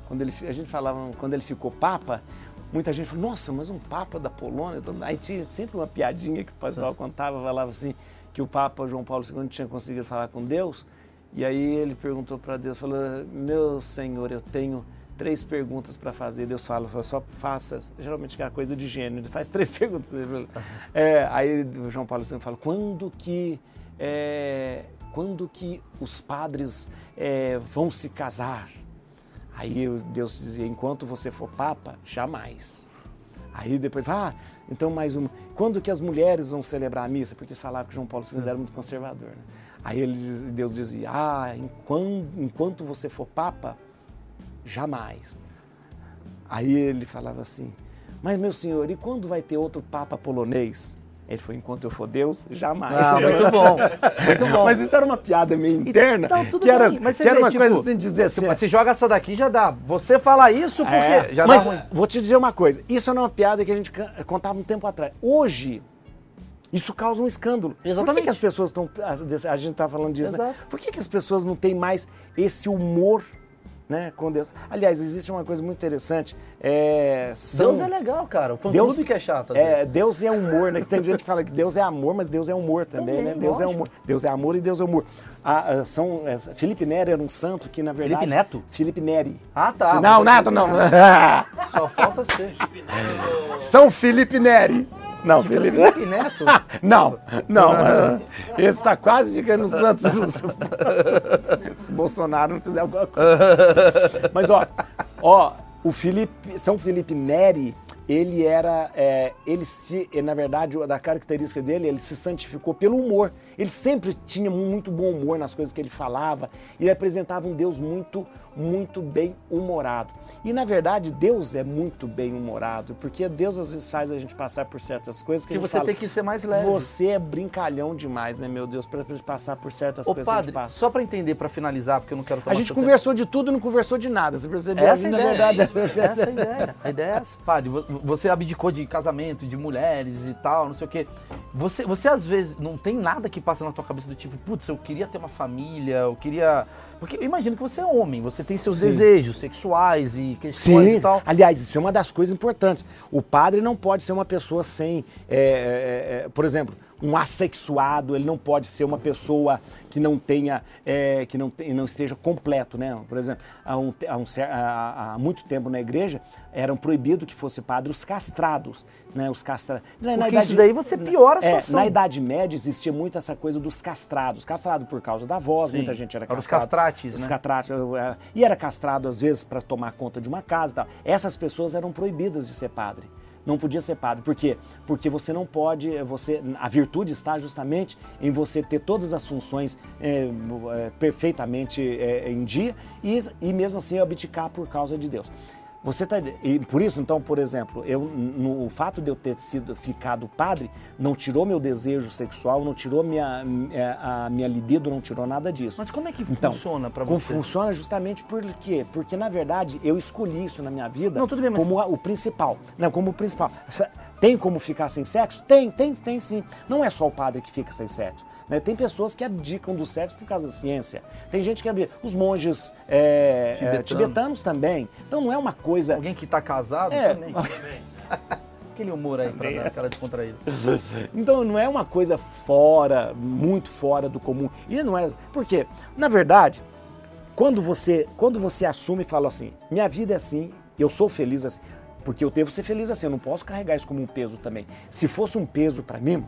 quando ele, a gente falava quando ele ficou papa, muita gente falou, nossa, mas um papa da Polônia, aí tinha sempre uma piadinha que o pessoal contava, falava assim que o Papa João Paulo II não tinha conseguido falar com Deus, e aí ele perguntou para Deus, falou, meu Senhor, eu tenho três perguntas para fazer. Deus fala, só faça, geralmente é a coisa de gênero, ele faz três (laughs) perguntas. É, aí João Paulo II fala, quando que, é, quando que os padres é, vão se casar? Aí Deus dizia, enquanto você for papa, jamais. Aí depois, ah, então mais uma. Quando que as mulheres vão celebrar a missa? Porque eles falavam que João Paulo II era muito conservador. Né? Aí ele, Deus dizia, ah, enquanto, enquanto você for papa, jamais. Aí ele falava assim, mas meu senhor, e quando vai ter outro Papa polonês? Ele foi, enquanto eu for Deus, jamais. Ah, muito (laughs) bom, muito bom. Mas isso era uma piada meio interna, não, tudo que era, bem, mas que era uma tipo, coisa assim, dizer assim... Você joga essa daqui, já dá. Você fala isso porque é, já mas dá ruim. vou te dizer uma coisa, isso era uma piada que a gente contava um tempo atrás. Hoje, isso causa um escândalo. Exatamente. Por que, que as pessoas estão... A gente está falando disso, né? Exato. né? Por que, que as pessoas não têm mais esse humor né, com Deus. Aliás, existe uma coisa muito interessante. É, são... Deus é legal, cara. O fã Deus, que é chato. É, Deus é humor, né? Tem gente que fala que Deus é amor, mas Deus é humor também, também né? Deus é humor. Deus é amor e Deus é humor. Ah, ah são, é, Felipe Neri era um santo que, na verdade. Felipe Neto? Felipe Neri. Ah, tá. Não, Neto não. (laughs) Só falta ser. São Felipe Neri. Não, Felipe. Felipe Neto? (laughs) não, não. Esse está quase chegando no Santos. (laughs) Se Bolsonaro não fizer alguma coisa. Mas, ó, ó, o Felipe, São Felipe Neri, ele era, é, ele se, na verdade, da característica dele, ele se santificou pelo humor. Ele sempre tinha muito bom humor nas coisas que ele falava. Ele apresentava um Deus muito, muito bem humorado. E na verdade, Deus é muito bem humorado, porque Deus às vezes faz a gente passar por certas coisas que, que você fala, tem que ser mais leve. Você é brincalhão demais, né, meu Deus, para passar por certas Ô, coisas padre, que a gente passa. Só para entender, para finalizar, porque eu não quero tomar A gente conversou tempo. de tudo não conversou de nada. Você percebeu? Essa na verdade, é isso, essa é a ideia. A ideia é essa. Padre, você abdicou de casamento, de mulheres e tal, não sei o quê. Você, você às vezes não tem nada que passa na tua cabeça do tipo, putz, eu queria ter uma família, eu queria porque eu imagino que você é homem, você tem seus Sim. desejos sexuais e questões Sim. e tal. Aliás, isso é uma das coisas importantes. O padre não pode ser uma pessoa sem. É, é, é, por exemplo, um assexuado, ele não pode ser uma pessoa que não tenha, é, que não, não esteja completo, né? Por exemplo, há, um, há, um, há, há muito tempo na igreja eram proibido que fosse padre os castrados, né? Os castrados. Na, na idade, isso daí você piora a situação. É, na Idade Média existia muito essa coisa dos castrados, castrado por causa da voz, Sim. muita gente era castrado. Os castrates, os né? Castrates, é, e era castrado às vezes para tomar conta de uma casa, e tal. Essas pessoas eram proibidas de ser padre não podia ser padre. Por quê? Porque você não pode, você, a virtude está justamente em você ter todas as funções é, é, perfeitamente é, em dia e, e mesmo assim abdicar por causa de Deus. Você tá, e por isso, então, por exemplo, eu, no, o fato de eu ter sido ficado padre não tirou meu desejo sexual, não tirou minha, é, a minha libido, não tirou nada disso. Mas como é que então, funciona para você? Funciona justamente por quê? Porque, na verdade, eu escolhi isso na minha vida não, bem, mas... como o principal. Não, como o principal. Tem como ficar sem sexo? Tem, tem, tem sim. Não é só o padre que fica sem sexo. Né? Tem pessoas que abdicam do sexo por causa da ciência. Tem gente que abdica. Os monges é, Tibetano. é, tibetanos também. Então não é uma coisa. Alguém que está casado é. também. (laughs) Aquele humor aí para dar aquela descontraída. (laughs) então não é uma coisa fora, muito fora do comum. E não é. Por quê? Na verdade, quando você, quando você assume e fala assim, minha vida é assim, eu sou feliz assim, porque eu devo ser feliz assim, eu não posso carregar isso como um peso também. Se fosse um peso para mim,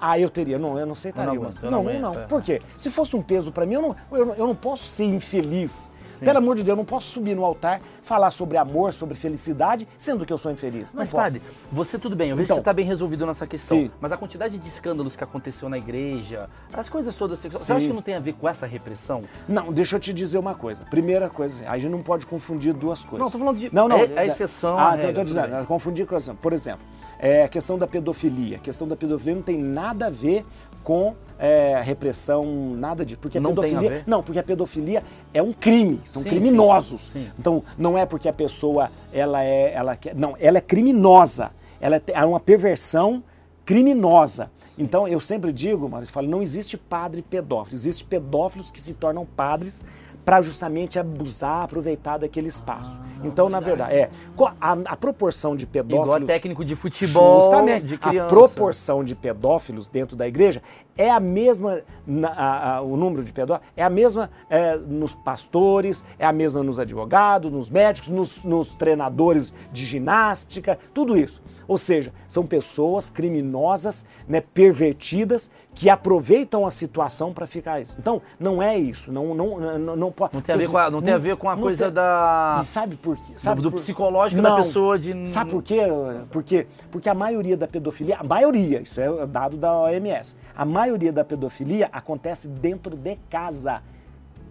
ah, eu teria. Não, eu não aceitaria. Não, não, não, não, não. Por quê? Se fosse um peso para mim, eu não, eu, eu não posso ser infeliz. Sim. Pelo amor de Deus, eu não posso subir no altar, falar sobre amor, sobre felicidade, sendo que eu sou infeliz. Não mas, posso. padre, você tudo bem, eu vejo então, que você está bem resolvido nessa questão. Sim. Mas a quantidade de escândalos que aconteceu na igreja, as coisas todas sexuais, você acha que não tem a ver com essa repressão? Não, deixa eu te dizer uma coisa. Primeira coisa, a gente não pode confundir duas coisas. Não, tô falando de. Não, não. É, a exceção. Ah, regra, tô, tô dizendo, confundir com. Por exemplo, é, a questão da pedofilia. A questão da pedofilia não tem nada a ver com é, repressão, nada disso. Porque a não pedofilia. Tem a ver? Não, porque a pedofilia é um crime, são sim, criminosos. Sim, sim. Então, não é porque a pessoa ela é. Ela quer, não, ela é criminosa. Ela é, é uma perversão criminosa. Então, eu sempre digo, mas falo, não existe padre pedófilo. Existem pedófilos que se tornam padres para justamente abusar, aproveitar daquele espaço. Ah, então, na verdade, é a, a, proporção de pedófilos. Igual técnico de futebol, justamente, de. A proporção de pedófilos dentro da igreja é a mesma, a, a, o número de pedófilos é a mesma é, nos pastores, é a mesma nos advogados, nos médicos, nos, nos treinadores de ginástica, tudo isso. Ou seja, são pessoas criminosas, né, pervertidas, que aproveitam a situação para ficar isso. Então, não é isso. Não, não, não, não, pode. Não tem a ver com a, não tem a, ver com a coisa tem, da. E sabe por quê? Sabe do, do psicológico não, da pessoa de. Sabe por quê? Porque, porque a maioria da pedofilia, a maioria, isso é dado da OMS, a maioria da pedofilia acontece dentro de casa.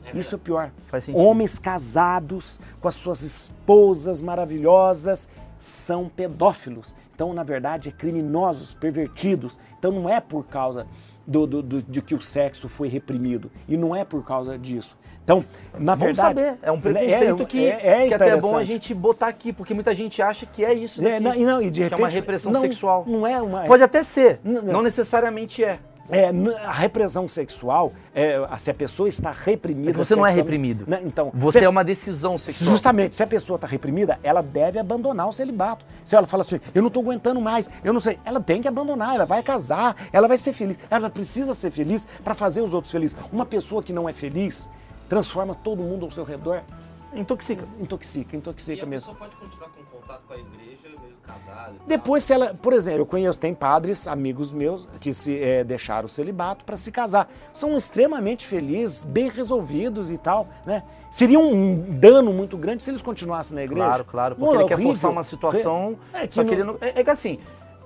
É isso é o pior. Homens casados com as suas esposas maravilhosas são pedófilos. Então, na verdade, é criminosos, pervertidos. Então, não é por causa do, do, do, de que o sexo foi reprimido. E não é por causa disso. Então, na Vamos verdade. Saber. É um preconceito é, que, é, é que até é bom a gente botar aqui, porque muita gente acha que é isso. É, não, e não, e de repente, que é uma repressão não, sexual. Não é uma. Pode até ser, não, não necessariamente é. É, a repressão sexual, é, se a pessoa está reprimida. Você não é reprimido. Né? Então, você se, é uma decisão sexual. Justamente, se a pessoa está reprimida, ela deve abandonar o celibato. Se ela fala assim, eu não estou aguentando mais, eu não sei, ela tem que abandonar, ela vai casar, ela vai ser feliz. Ela precisa ser feliz para fazer os outros felizes. Uma pessoa que não é feliz transforma todo mundo ao seu redor. Intoxica. Intoxica, intoxica e a mesmo. A pessoa pode continuar com contato com a igreja. Depois, se ela, por exemplo, eu conheço, tem padres, amigos meus, que se é, deixaram o celibato para se casar. São extremamente felizes, bem resolvidos e tal, né? Seria um dano muito grande se eles continuassem na igreja. Claro, claro, porque ele quer forçar uma situação. É, que, não... ele é, é que assim,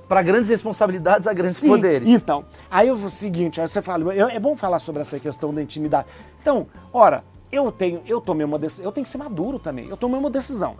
para grandes responsabilidades há grandes Sim, poderes. Então, aí o seguinte, aí você fala, é bom falar sobre essa questão da intimidade. Então, ora, eu tenho, eu tomei uma decisão, eu tenho que ser maduro também. Eu tomei uma decisão.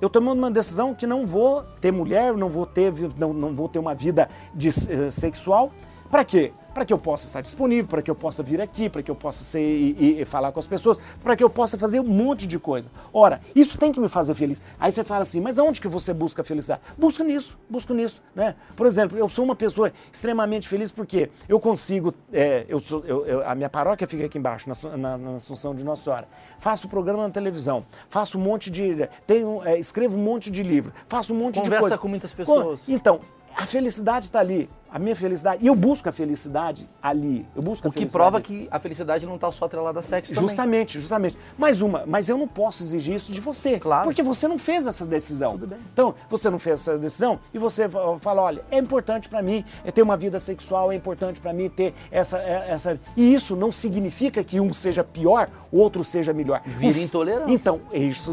Eu tomei uma decisão que não vou ter mulher, não vou ter, não, não vou ter uma vida de, uh, sexual. Para quê? Para que eu possa estar disponível, para que eu possa vir aqui, para que eu possa ser e, e, falar com as pessoas, para que eu possa fazer um monte de coisa. Ora, isso tem que me fazer feliz. Aí você fala assim, mas aonde que você busca felicidade? Busca nisso, busca nisso, né? Por exemplo, eu sou uma pessoa extremamente feliz porque eu consigo, é, eu, sou, eu, eu, a minha paróquia fica aqui embaixo, na, na, na Assunção de Nossa Senhora. Faço programa na televisão, faço um monte de, tenho, é, escrevo um monte de livro, faço um monte Conversa de coisa. Conversa com muitas pessoas. Então, a felicidade está ali. A minha felicidade. E eu busco a felicidade ali. Eu busco a O que prova que a felicidade não está só atrelada a sexo também. Justamente, justamente. Mais uma, mas eu não posso exigir isso de você. Claro. Porque você não fez essa decisão. Tudo bem. Então, você não fez essa decisão e você fa- fala, olha, é importante pra mim ter uma vida sexual, é importante pra mim ter essa, é- essa. E isso não significa que um seja pior, o outro seja melhor. Vira O intolerância. Então, é isso,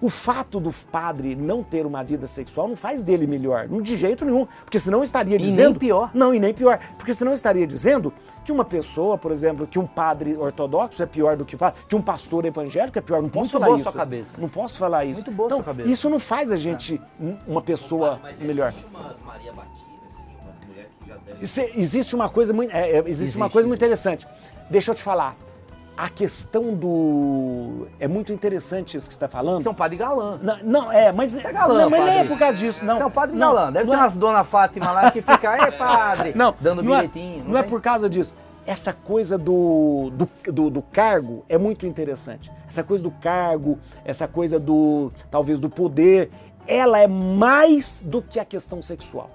o fato do padre não ter uma vida sexual não faz dele melhor, de jeito nenhum. Porque senão estaria nem dizendo. pior. Não, e nem pior. Porque senão estaria dizendo que uma pessoa, por exemplo, que um padre ortodoxo é pior do que padre, que um pastor evangélico é pior. Não posso Muito falar boa isso. sua cabeça. Não posso falar isso. Muito boa então, sua cabeça. Isso não faz a gente um- uma pessoa Mas melhor. existe uma Maria Batida, assim, uma mulher que já deve... Isso é- existe uma coisa muito, é, é, existe, uma Existe, coisa muito interessante. Deixa eu te falar. A questão do é muito interessante isso que você está falando. Você é um padre galã. Não, não, é, mas, é galã, não, mas não é padre. por causa disso, não. Você é um padre não, galã. Deve não ter é- umas dona Fátima lá que fica, ei (laughs) padre, Não, dando não é- bilhetinho. Não, é por causa disso. Essa coisa do, do, do, do cargo é muito interessante. Essa coisa do cargo, essa coisa do, talvez, do poder, ela é mais do que a questão sexual.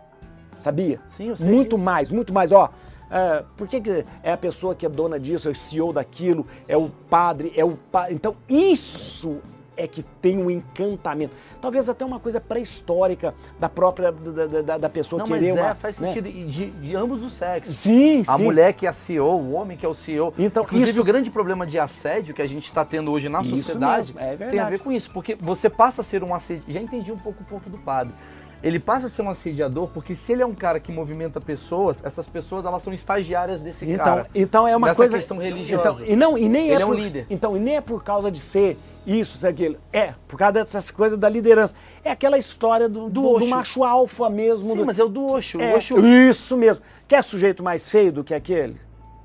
Sabia? Sim, eu sei Muito disso. mais, muito mais. Ó, é, por que, que é a pessoa que é dona disso, é o CEO daquilo, é o padre, é o pa... Então, isso é que tem um encantamento. Talvez até uma coisa pré-histórica da própria da, da, da pessoa Não, mas querer é, uma. faz né? sentido. E De, de ambos os sexos. Sim, A sim. mulher que é a CEO, o homem que é o CEO. Então, Inclusive, isso- o grande problema de assédio que a gente está tendo hoje na Isso sociedade é tem a ver com isso. Porque você passa a ser um assediador. Já entendi um pouco o ponto do padre. Ele passa a ser um assediador porque se ele é um cara que movimenta pessoas, essas pessoas elas são estagiárias desse Então, cara. então é uma coisa. questão religiosa. Então, e não, e nem Ele é, é um por, líder. Então, e nem é por causa de ser isso, ser aquilo. É, por causa dessas coisas da liderança. É aquela história do, do, do macho alfa mesmo. Sim, do- mas é o do Osho. É, o Osho Isso mesmo. Quer sujeito mais feio do que aquele?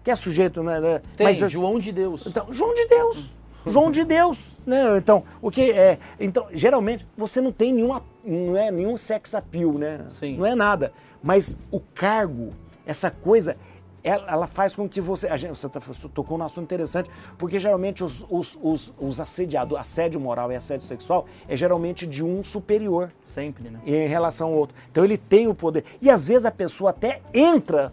Quer sujeito, né? né? tem mas, João de Deus. Então, João de Deus. João de Deus, né? Então, o que é? Então, geralmente você não tem nenhuma, não é nenhum sex appeal, né? Sim. Não é nada. Mas o cargo, essa coisa, ela, ela faz com que você, a gente, você tá- tocou num assunto interessante, porque geralmente os, os, os, os assediadores, assédio moral e assédio sexual é geralmente de um superior Sempre, né? em relação ao outro. Então ele tem o poder. E às vezes a pessoa até entra,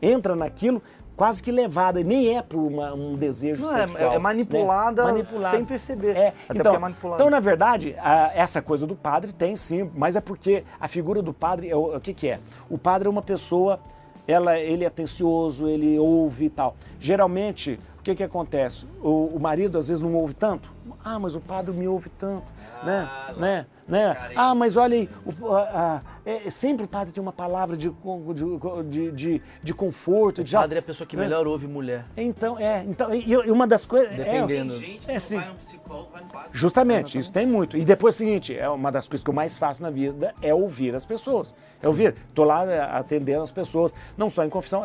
entra naquilo quase que levada, nem é por uma- um desejo Não, é- sexual. é manipulada né? Manipulada. sem perceber. É, então, é então, na verdade, a- essa coisa do padre tem sim, mas é porque a figura do padre, é o, o que, que é? O padre é uma pessoa, ela, ele é atencioso, ele ouve e tal. Geralmente, o que, que acontece? O, o marido às vezes não ouve tanto. Ah, mas o padre me ouve tanto. né? Ah, lá. né? Né? Carência. Ah, mas olha aí, o- a- a- é, sempre o padre tem uma palavra de, de, de, de, de conforto. de, O padre é a pessoa que né? melhor ouve mulher. Então, é, então, e, e uma das coisas. é, Dependendo. Tem gente que É, não sim. vai no psicólogo, vai no padre. Justamente, isso tem muito. E depois é o seguinte, é uma das coisas que eu mais faço na vida é ouvir as pessoas. É ouvir. Tô lá é, atendendo as pessoas, não só em confissão,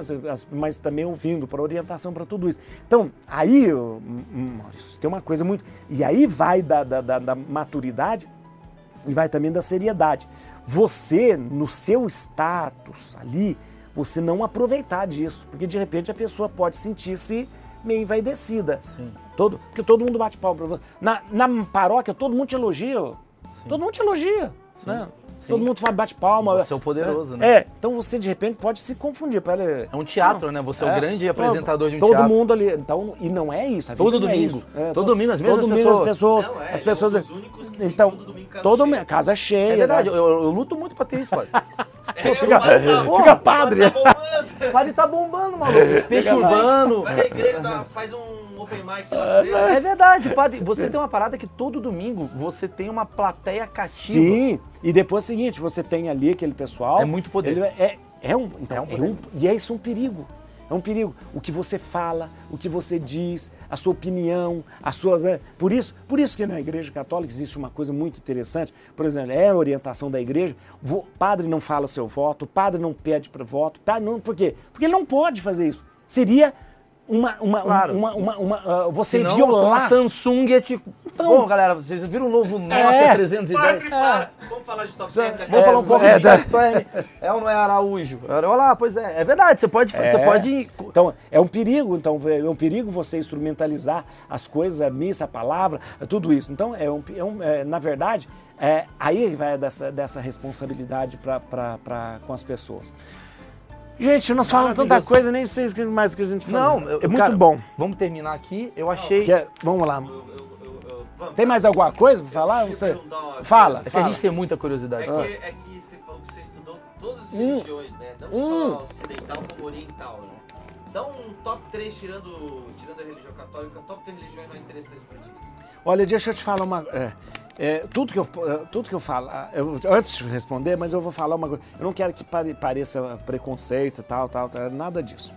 mas- também ouvindo para orientação para tudo isso. Então, aí, eu- hum, Maurício, tem uma coisa muito. E aí vai da, da, da- da maturidade e vai também da seriedade. Você, no seu status ali, você não aproveitar disso, porque de repente a pessoa pode sentir-se meio envaidecida. Sim. Todo, porque todo mundo bate pau pra você. Na, na paróquia, todo mundo te elogia. Todo mundo te elogia. Né? sim. Todo mundo faz- bate palma. Você é o poderoso, é, né? É, então você de repente pode se confundir. Pera, É um teatro, né? Você é, o grande apresentador de um todo teatro. mundo ali. Então, e não é isso. a vida Todo não é domingo. isso. É, Todo domingo, as mesmas todo domingo pessoas. as pessoas. Não, é, as ele é um pessoas então, todo domingo casa todo cheia. me- casa cheia. É verdade, né? eu, eu luto muito pra ter isso, padre. (laughs) É, fica- o padre tá- fica padre. tá bombando. O padre tá bombando, maluco. Peixe urbano. Vai na igreja, faz um open mic lá. ele. É verdade, padre. Você tem uma parada que todo domingo você tem uma plateia cativa. Sim, e depois é o seguinte, você tem ali aquele pessoal. É muito poder. é, é um, então, É um é um- e é isso um perigo. É um perigo. O que você fala, o que você diz, a sua opinião, a sua. né? Por isso, por isso que na Igreja Católica existe uma coisa muito interessante. Por exemplo, é a orientação da igreja. O padre não fala o seu voto, o padre não pede para voto. Tá? Não, por quê? Porque ele não pode fazer isso. Seria uma. uma, Claro. uma, uma, uma, ah, você Senão, violar. A Samsung é tipo. Então- Bom, galera, vocês viram o novo Nokia É. 310? Padre, padre. Vamos falar de top 10 daqui a Vamos falar um pouco é, de tá. Tatuerne. É ou não é Araújo? Olha lá, pois é. É verdade, você pode. Você É. pode Então, é um perigo, então, é um perigo você instrumentalizar as coisas, a missa, a palavra, tudo isso. Então, é um, é um- é, na verdade, é, aí vai dessa, dessa responsabilidade pra, pra, pra- com as pessoas. Gente, nós falamos tanta coisa, nem sei o que mais a gente falou. Não, eu- é muito cara, bom. Vamos terminar aqui. Eu achei. Quer- vamos lá. Eu- eu- eu- eu- vamos, Tem mais alguma coisa pra falar? Você... Fala, É que a gente tem muita É curiosidade. que, é que você falou que você estudou todas as Hum. religiões, né? Não Hum. só ocidental como oriental, né? Dá um top 3 tirando, tirando a religião católica, top 3 religiões mais interessantes pra ti. Olha, deixa eu te falar uma. É, é, tudo, que eu, é, tudo que eu falar. eu- antes de responder, mas eu vou falar uma coisa. Eu não quero que pare- pareça preconceito tal, tal, tal. Nada disso.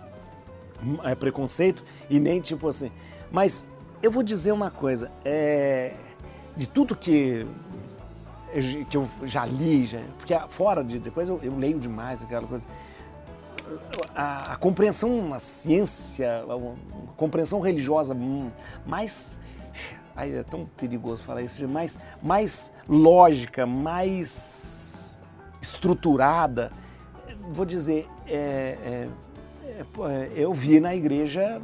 É preconceito e nem tipo assim. Mas eu vou dizer uma coisa. É, de tudo que, que eu já li, já, porque fora de. Depois eu, eu leio demais aquela coisa a, a compreensão, a ciência, a, a compreensão religiosa hum, mais. Ai, é tão perigoso falar isso, mais, mais lógica, mais estruturada. Vou dizer, é, é, é, eu vi na igreja,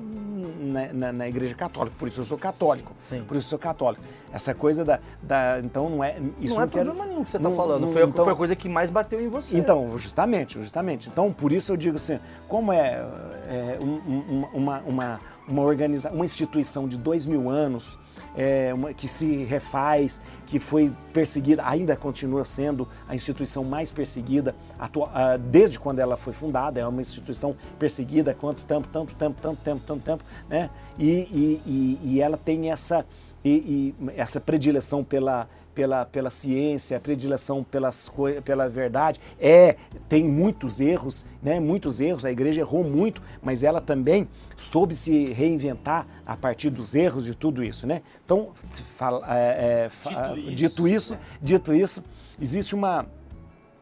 na, na- na igreja católica, por isso eu sou católico. Sim. Por isso eu sou católico. Essa coisa da. da então não é. Isso não é quero- problema nenhum que você tá não- falando. não- foi, a, então- foi a coisa que mais bateu em você. então, justamente, justamente. Então, por isso eu digo assim, como é, é, um- um- uma, uma, uma, organiza uma instituição de dois mil anos, é, uma- que se refaz, que foi perseguida, ainda continua sendo a instituição mais perseguida atua- ah, desde quando ela foi fundada, é uma instituição perseguida há quanto tempo, tanto tempo, tanto tempo, tanto tempo, né? E, e, e, e ela tem essa, e, e essa predileção pela, pela, pela ciência, a predileção pelas, pela verdade. É, tem muitos erros, né? Muitos erros, a igreja errou muito, mas ela também soube se reinventar a partir dos erros de tudo isso, né? Então, fala- é, é, fa- Dito isso, dito isso, dito isso, existe uma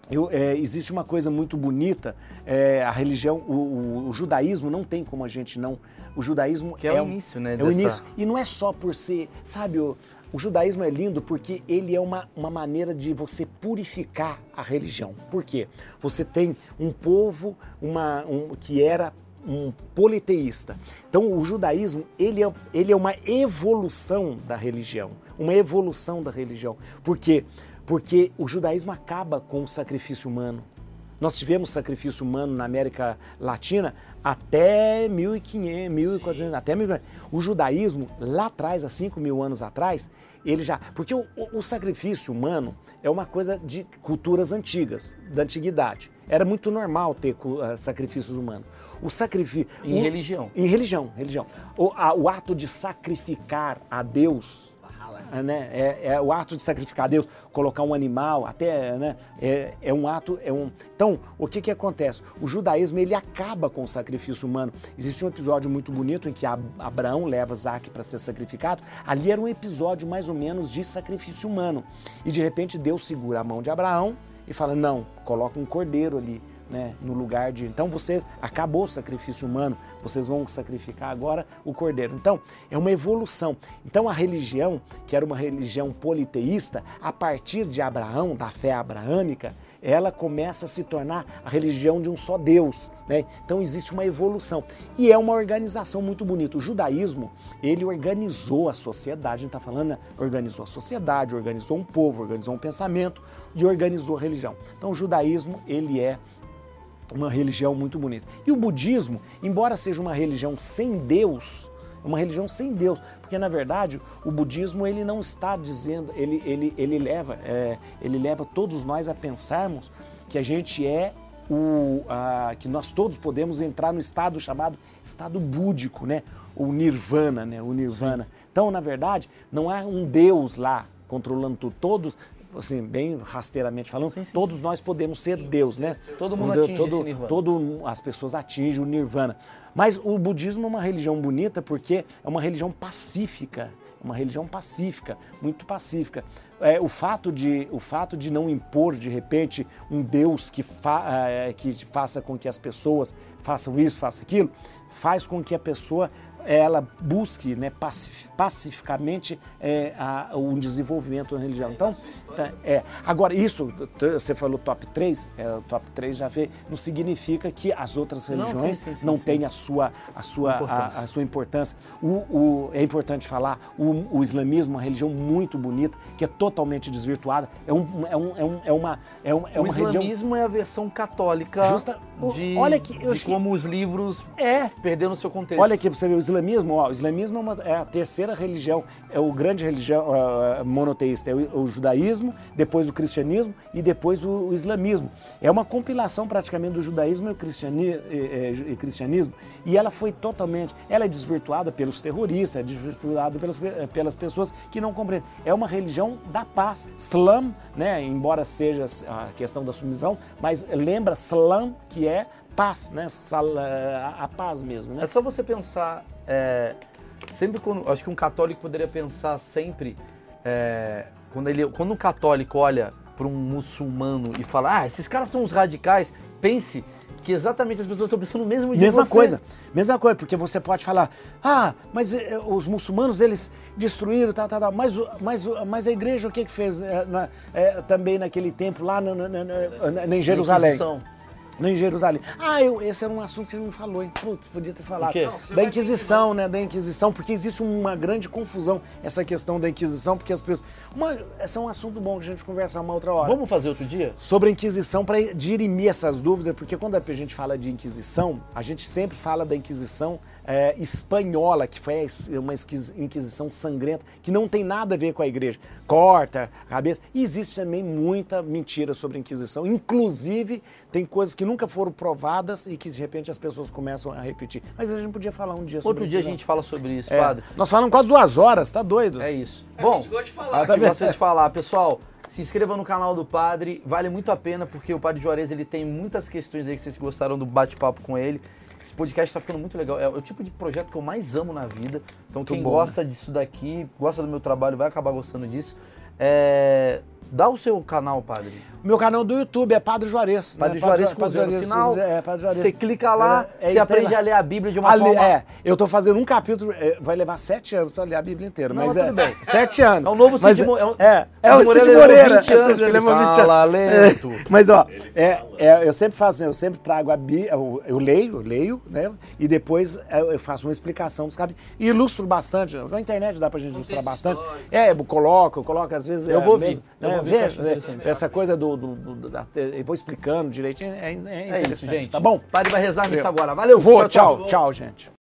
eu, é, existe uma coisa muito bonita, é, a religião, o, o- o judaísmo não tem como a gente não. O judaísmo Que é o um- início, né, É o dessa- início. E não é só por ser, sabe, o, o judaísmo é lindo porque ele é uma, uma maneira de você purificar a religião. Por quê? Você tem um povo uma, um, que era um politeísta. Então o judaísmo ele é, ele é uma evolução da religião, uma evolução da religião. Por quê? Porque o judaísmo acaba com o sacrifício humano. Nós tivemos sacrifício humano na América Latina até 1500, 1400, até 1500. O judaísmo, lá atrás, há 5 mil anos atrás, ele já. Porque o, o- o sacrifício humano é uma coisa de culturas antigas, da antiguidade. Era muito normal ter ah, sacrifícios humanos. O sacrifício. Em o- religião. Em religião, religião. O, a- o ato de sacrificar a Deus né? É, é o ato de sacrificar a Deus, colocar um animal, até, né? É, é um ato, é um. Então, o que que acontece? O judaísmo ele acaba com o sacrifício humano. Existe um episódio muito bonito em que Ab- Abraão leva Isaac para ser sacrificado. Ali era um episódio mais ou menos de sacrifício humano. E de repente Deus segura a mão de Abraão e fala: não, coloca um cordeiro ali. Né, no lugar de. Então você acabou o sacrifício humano, vocês vão sacrificar agora o cordeiro. Então é uma evolução. Então a religião, que era uma religião politeísta, a partir de Abraão, da fé abraâmica, ela começa a se tornar a religião de um só Deus. Né? Então existe uma evolução. E é uma organização muito bonita. O judaísmo, ele organizou a sociedade, a gente está falando, né? organizou a sociedade, organizou um povo, organizou um pensamento e organizou a religião. Então o judaísmo, ele é uma religião muito bonita. E o budismo, embora seja uma religião sem Deus, é uma religião sem Deus, porque na verdade o budismo ele não está dizendo, ele, ele, ele, leva, é, ele leva todos nós a pensarmos que a gente é o, a, que nós todos podemos entrar no estado chamado estado búdico, né? O nirvana, né? O nirvana. Então, na verdade, não há um Deus lá controlando tudo. Todos, assim, bem rasteiramente falando, todos nós podemos ser Deus, né? Todo mundo Todo- atinge todo, nirvana. todo as pessoas atingem o nirvana. Mas o budismo é uma religião bonita porque é uma religião pacífica, uma religião pacífica, muito pacífica. É, o, fato de, o fato de não impor, de repente, um Deus que, fa, é, que faça com que as pessoas façam isso, façam aquilo, faz com que a pessoa ela busque né, pacif- pacificamente é, a- um desenvolvimento da religião. Então, tá, é, agora, isso, você falou top 3, é, o top 3 já veio, não significa que as outras Não, religiões sim, sim, sim, não sim. têm a sua, a sua, Importância. a, a sua importância. O, o- é importante falar, o, o islamismo é uma religião muito bonita, que é totalmente desvirtuada, é, um, é, um, é, um, é uma, é um- é o uma religião... islamismo é a versão católica Justa- o- de, olha que- eu de acho que- como os livros É, perderam seu contexto. Olha aqui para você o islamismo, ó, o islamismo é, uma- é a terceira religião, é o grande religião ah, monoteísta, é o, o judaísmo, depois o cristianismo e depois o, o islamismo. É uma compilação praticamente do judaísmo e cristiani, eh, eh, e cristianismo e ela foi totalmente, ela é desvirtuada pelos terroristas, é desvirtuada pelas, pe- pelas pessoas que não compreendem. É uma religião da paz. Slam, né, embora seja a questão da submissão, mas lembra Slam que é paz, né, sal- a, paz mesmo, né? É só você pensar. é, sempre quando. Acho que um católico poderia pensar sempre. é, quando, ele, quando um católico olha para um muçulmano e fala, ah, esses caras são os radicais, pense que exatamente as pessoas estão pensando o mesmo de Mesma você. coisa, mesma coisa, porque você pode falar, ah, mas eh, os muçulmanos eles destruíram, tal, tal, tal, mas, o- mas, o- mas a igreja o que que fez eh, na- eh, também naquele tempo lá na, na- na- na- na- em Jerusalém? Em Jerusalém. Ah, eu, esse era um assunto que a gente não falou, hein? Putz, podia ter falado. Da Inquisição, né? Da Inquisição, porque existe uma grande confusão essa questão da Inquisição, porque as pessoas. Uma, esse é um assunto bom que a gente conversar uma outra hora Vamos fazer outro dia? sobre a Inquisição para dirimir essas dúvidas, porque quando a gente fala de Inquisição, a gente sempre fala da Inquisição eh, espanhola, que foi uma Inquisição sangrenta, que não tem nada a ver com a igreja. Corta a cabeça. E existe também muita mentira sobre a Inquisição. Inclusive, tem coisas que nunca foram provadas e que de repente as pessoas começam a repetir. Mas a gente podia falar um dia sobre Outro dia a gente fala sobre isso, É, padre. Nós falamos quase duas horas, tá doido? É isso. A Bom, gente gosta de falar. Ah, tá a gente vendo? gosta de falar. Pessoal, se inscreva no canal do Padre, vale muito a pena, porque o Padre Juarez ele tem muitas questões aí que vocês gostaram do bate-papo com ele. Esse podcast está ficando muito legal. É o tipo de projeto que eu mais amo na vida. Então quem bom, gosta disso daqui, gosta do meu trabalho, vai acabar gostando disso. É, Dá o seu canal, Padre. O meu canal do YouTube é Padre Juarez. Padre né? Juarez com Padre Juarez, final. É, Padre Juarez. Você clica lá, É, é, você e aprende lá. a ler a Bíblia de uma Ali, forma... É, eu tô fazendo um capítulo, é, vai levar sete anos pra ler a Bíblia inteira, Não, mas tudo é, bem. site anos. É o novo Mas Cid Mo- é o- É, é, Cid o Moreira Cid Moreira. 20 anos, (laughs) Ele levou 20 fala anos. lento. É, Mas ó, é, é, eu sempre faço, eu sempre trago a Bíblia, eu, eu leio, eu leio, né? E depois é, eu faço uma explicação dos capítulos. E ilustro bastante. Na internet dá pra gente ilustrar bastante. É, eu coloco, eu coloco às vezes. Eu é, vou ver, né, ver, essa coisa do. do, do- da- eu vou explicando direitinho. É, é É isso, gente. Tá bom? Padre vai rezar nisso agora. Valeu, Vou, tchau, tchau, gente.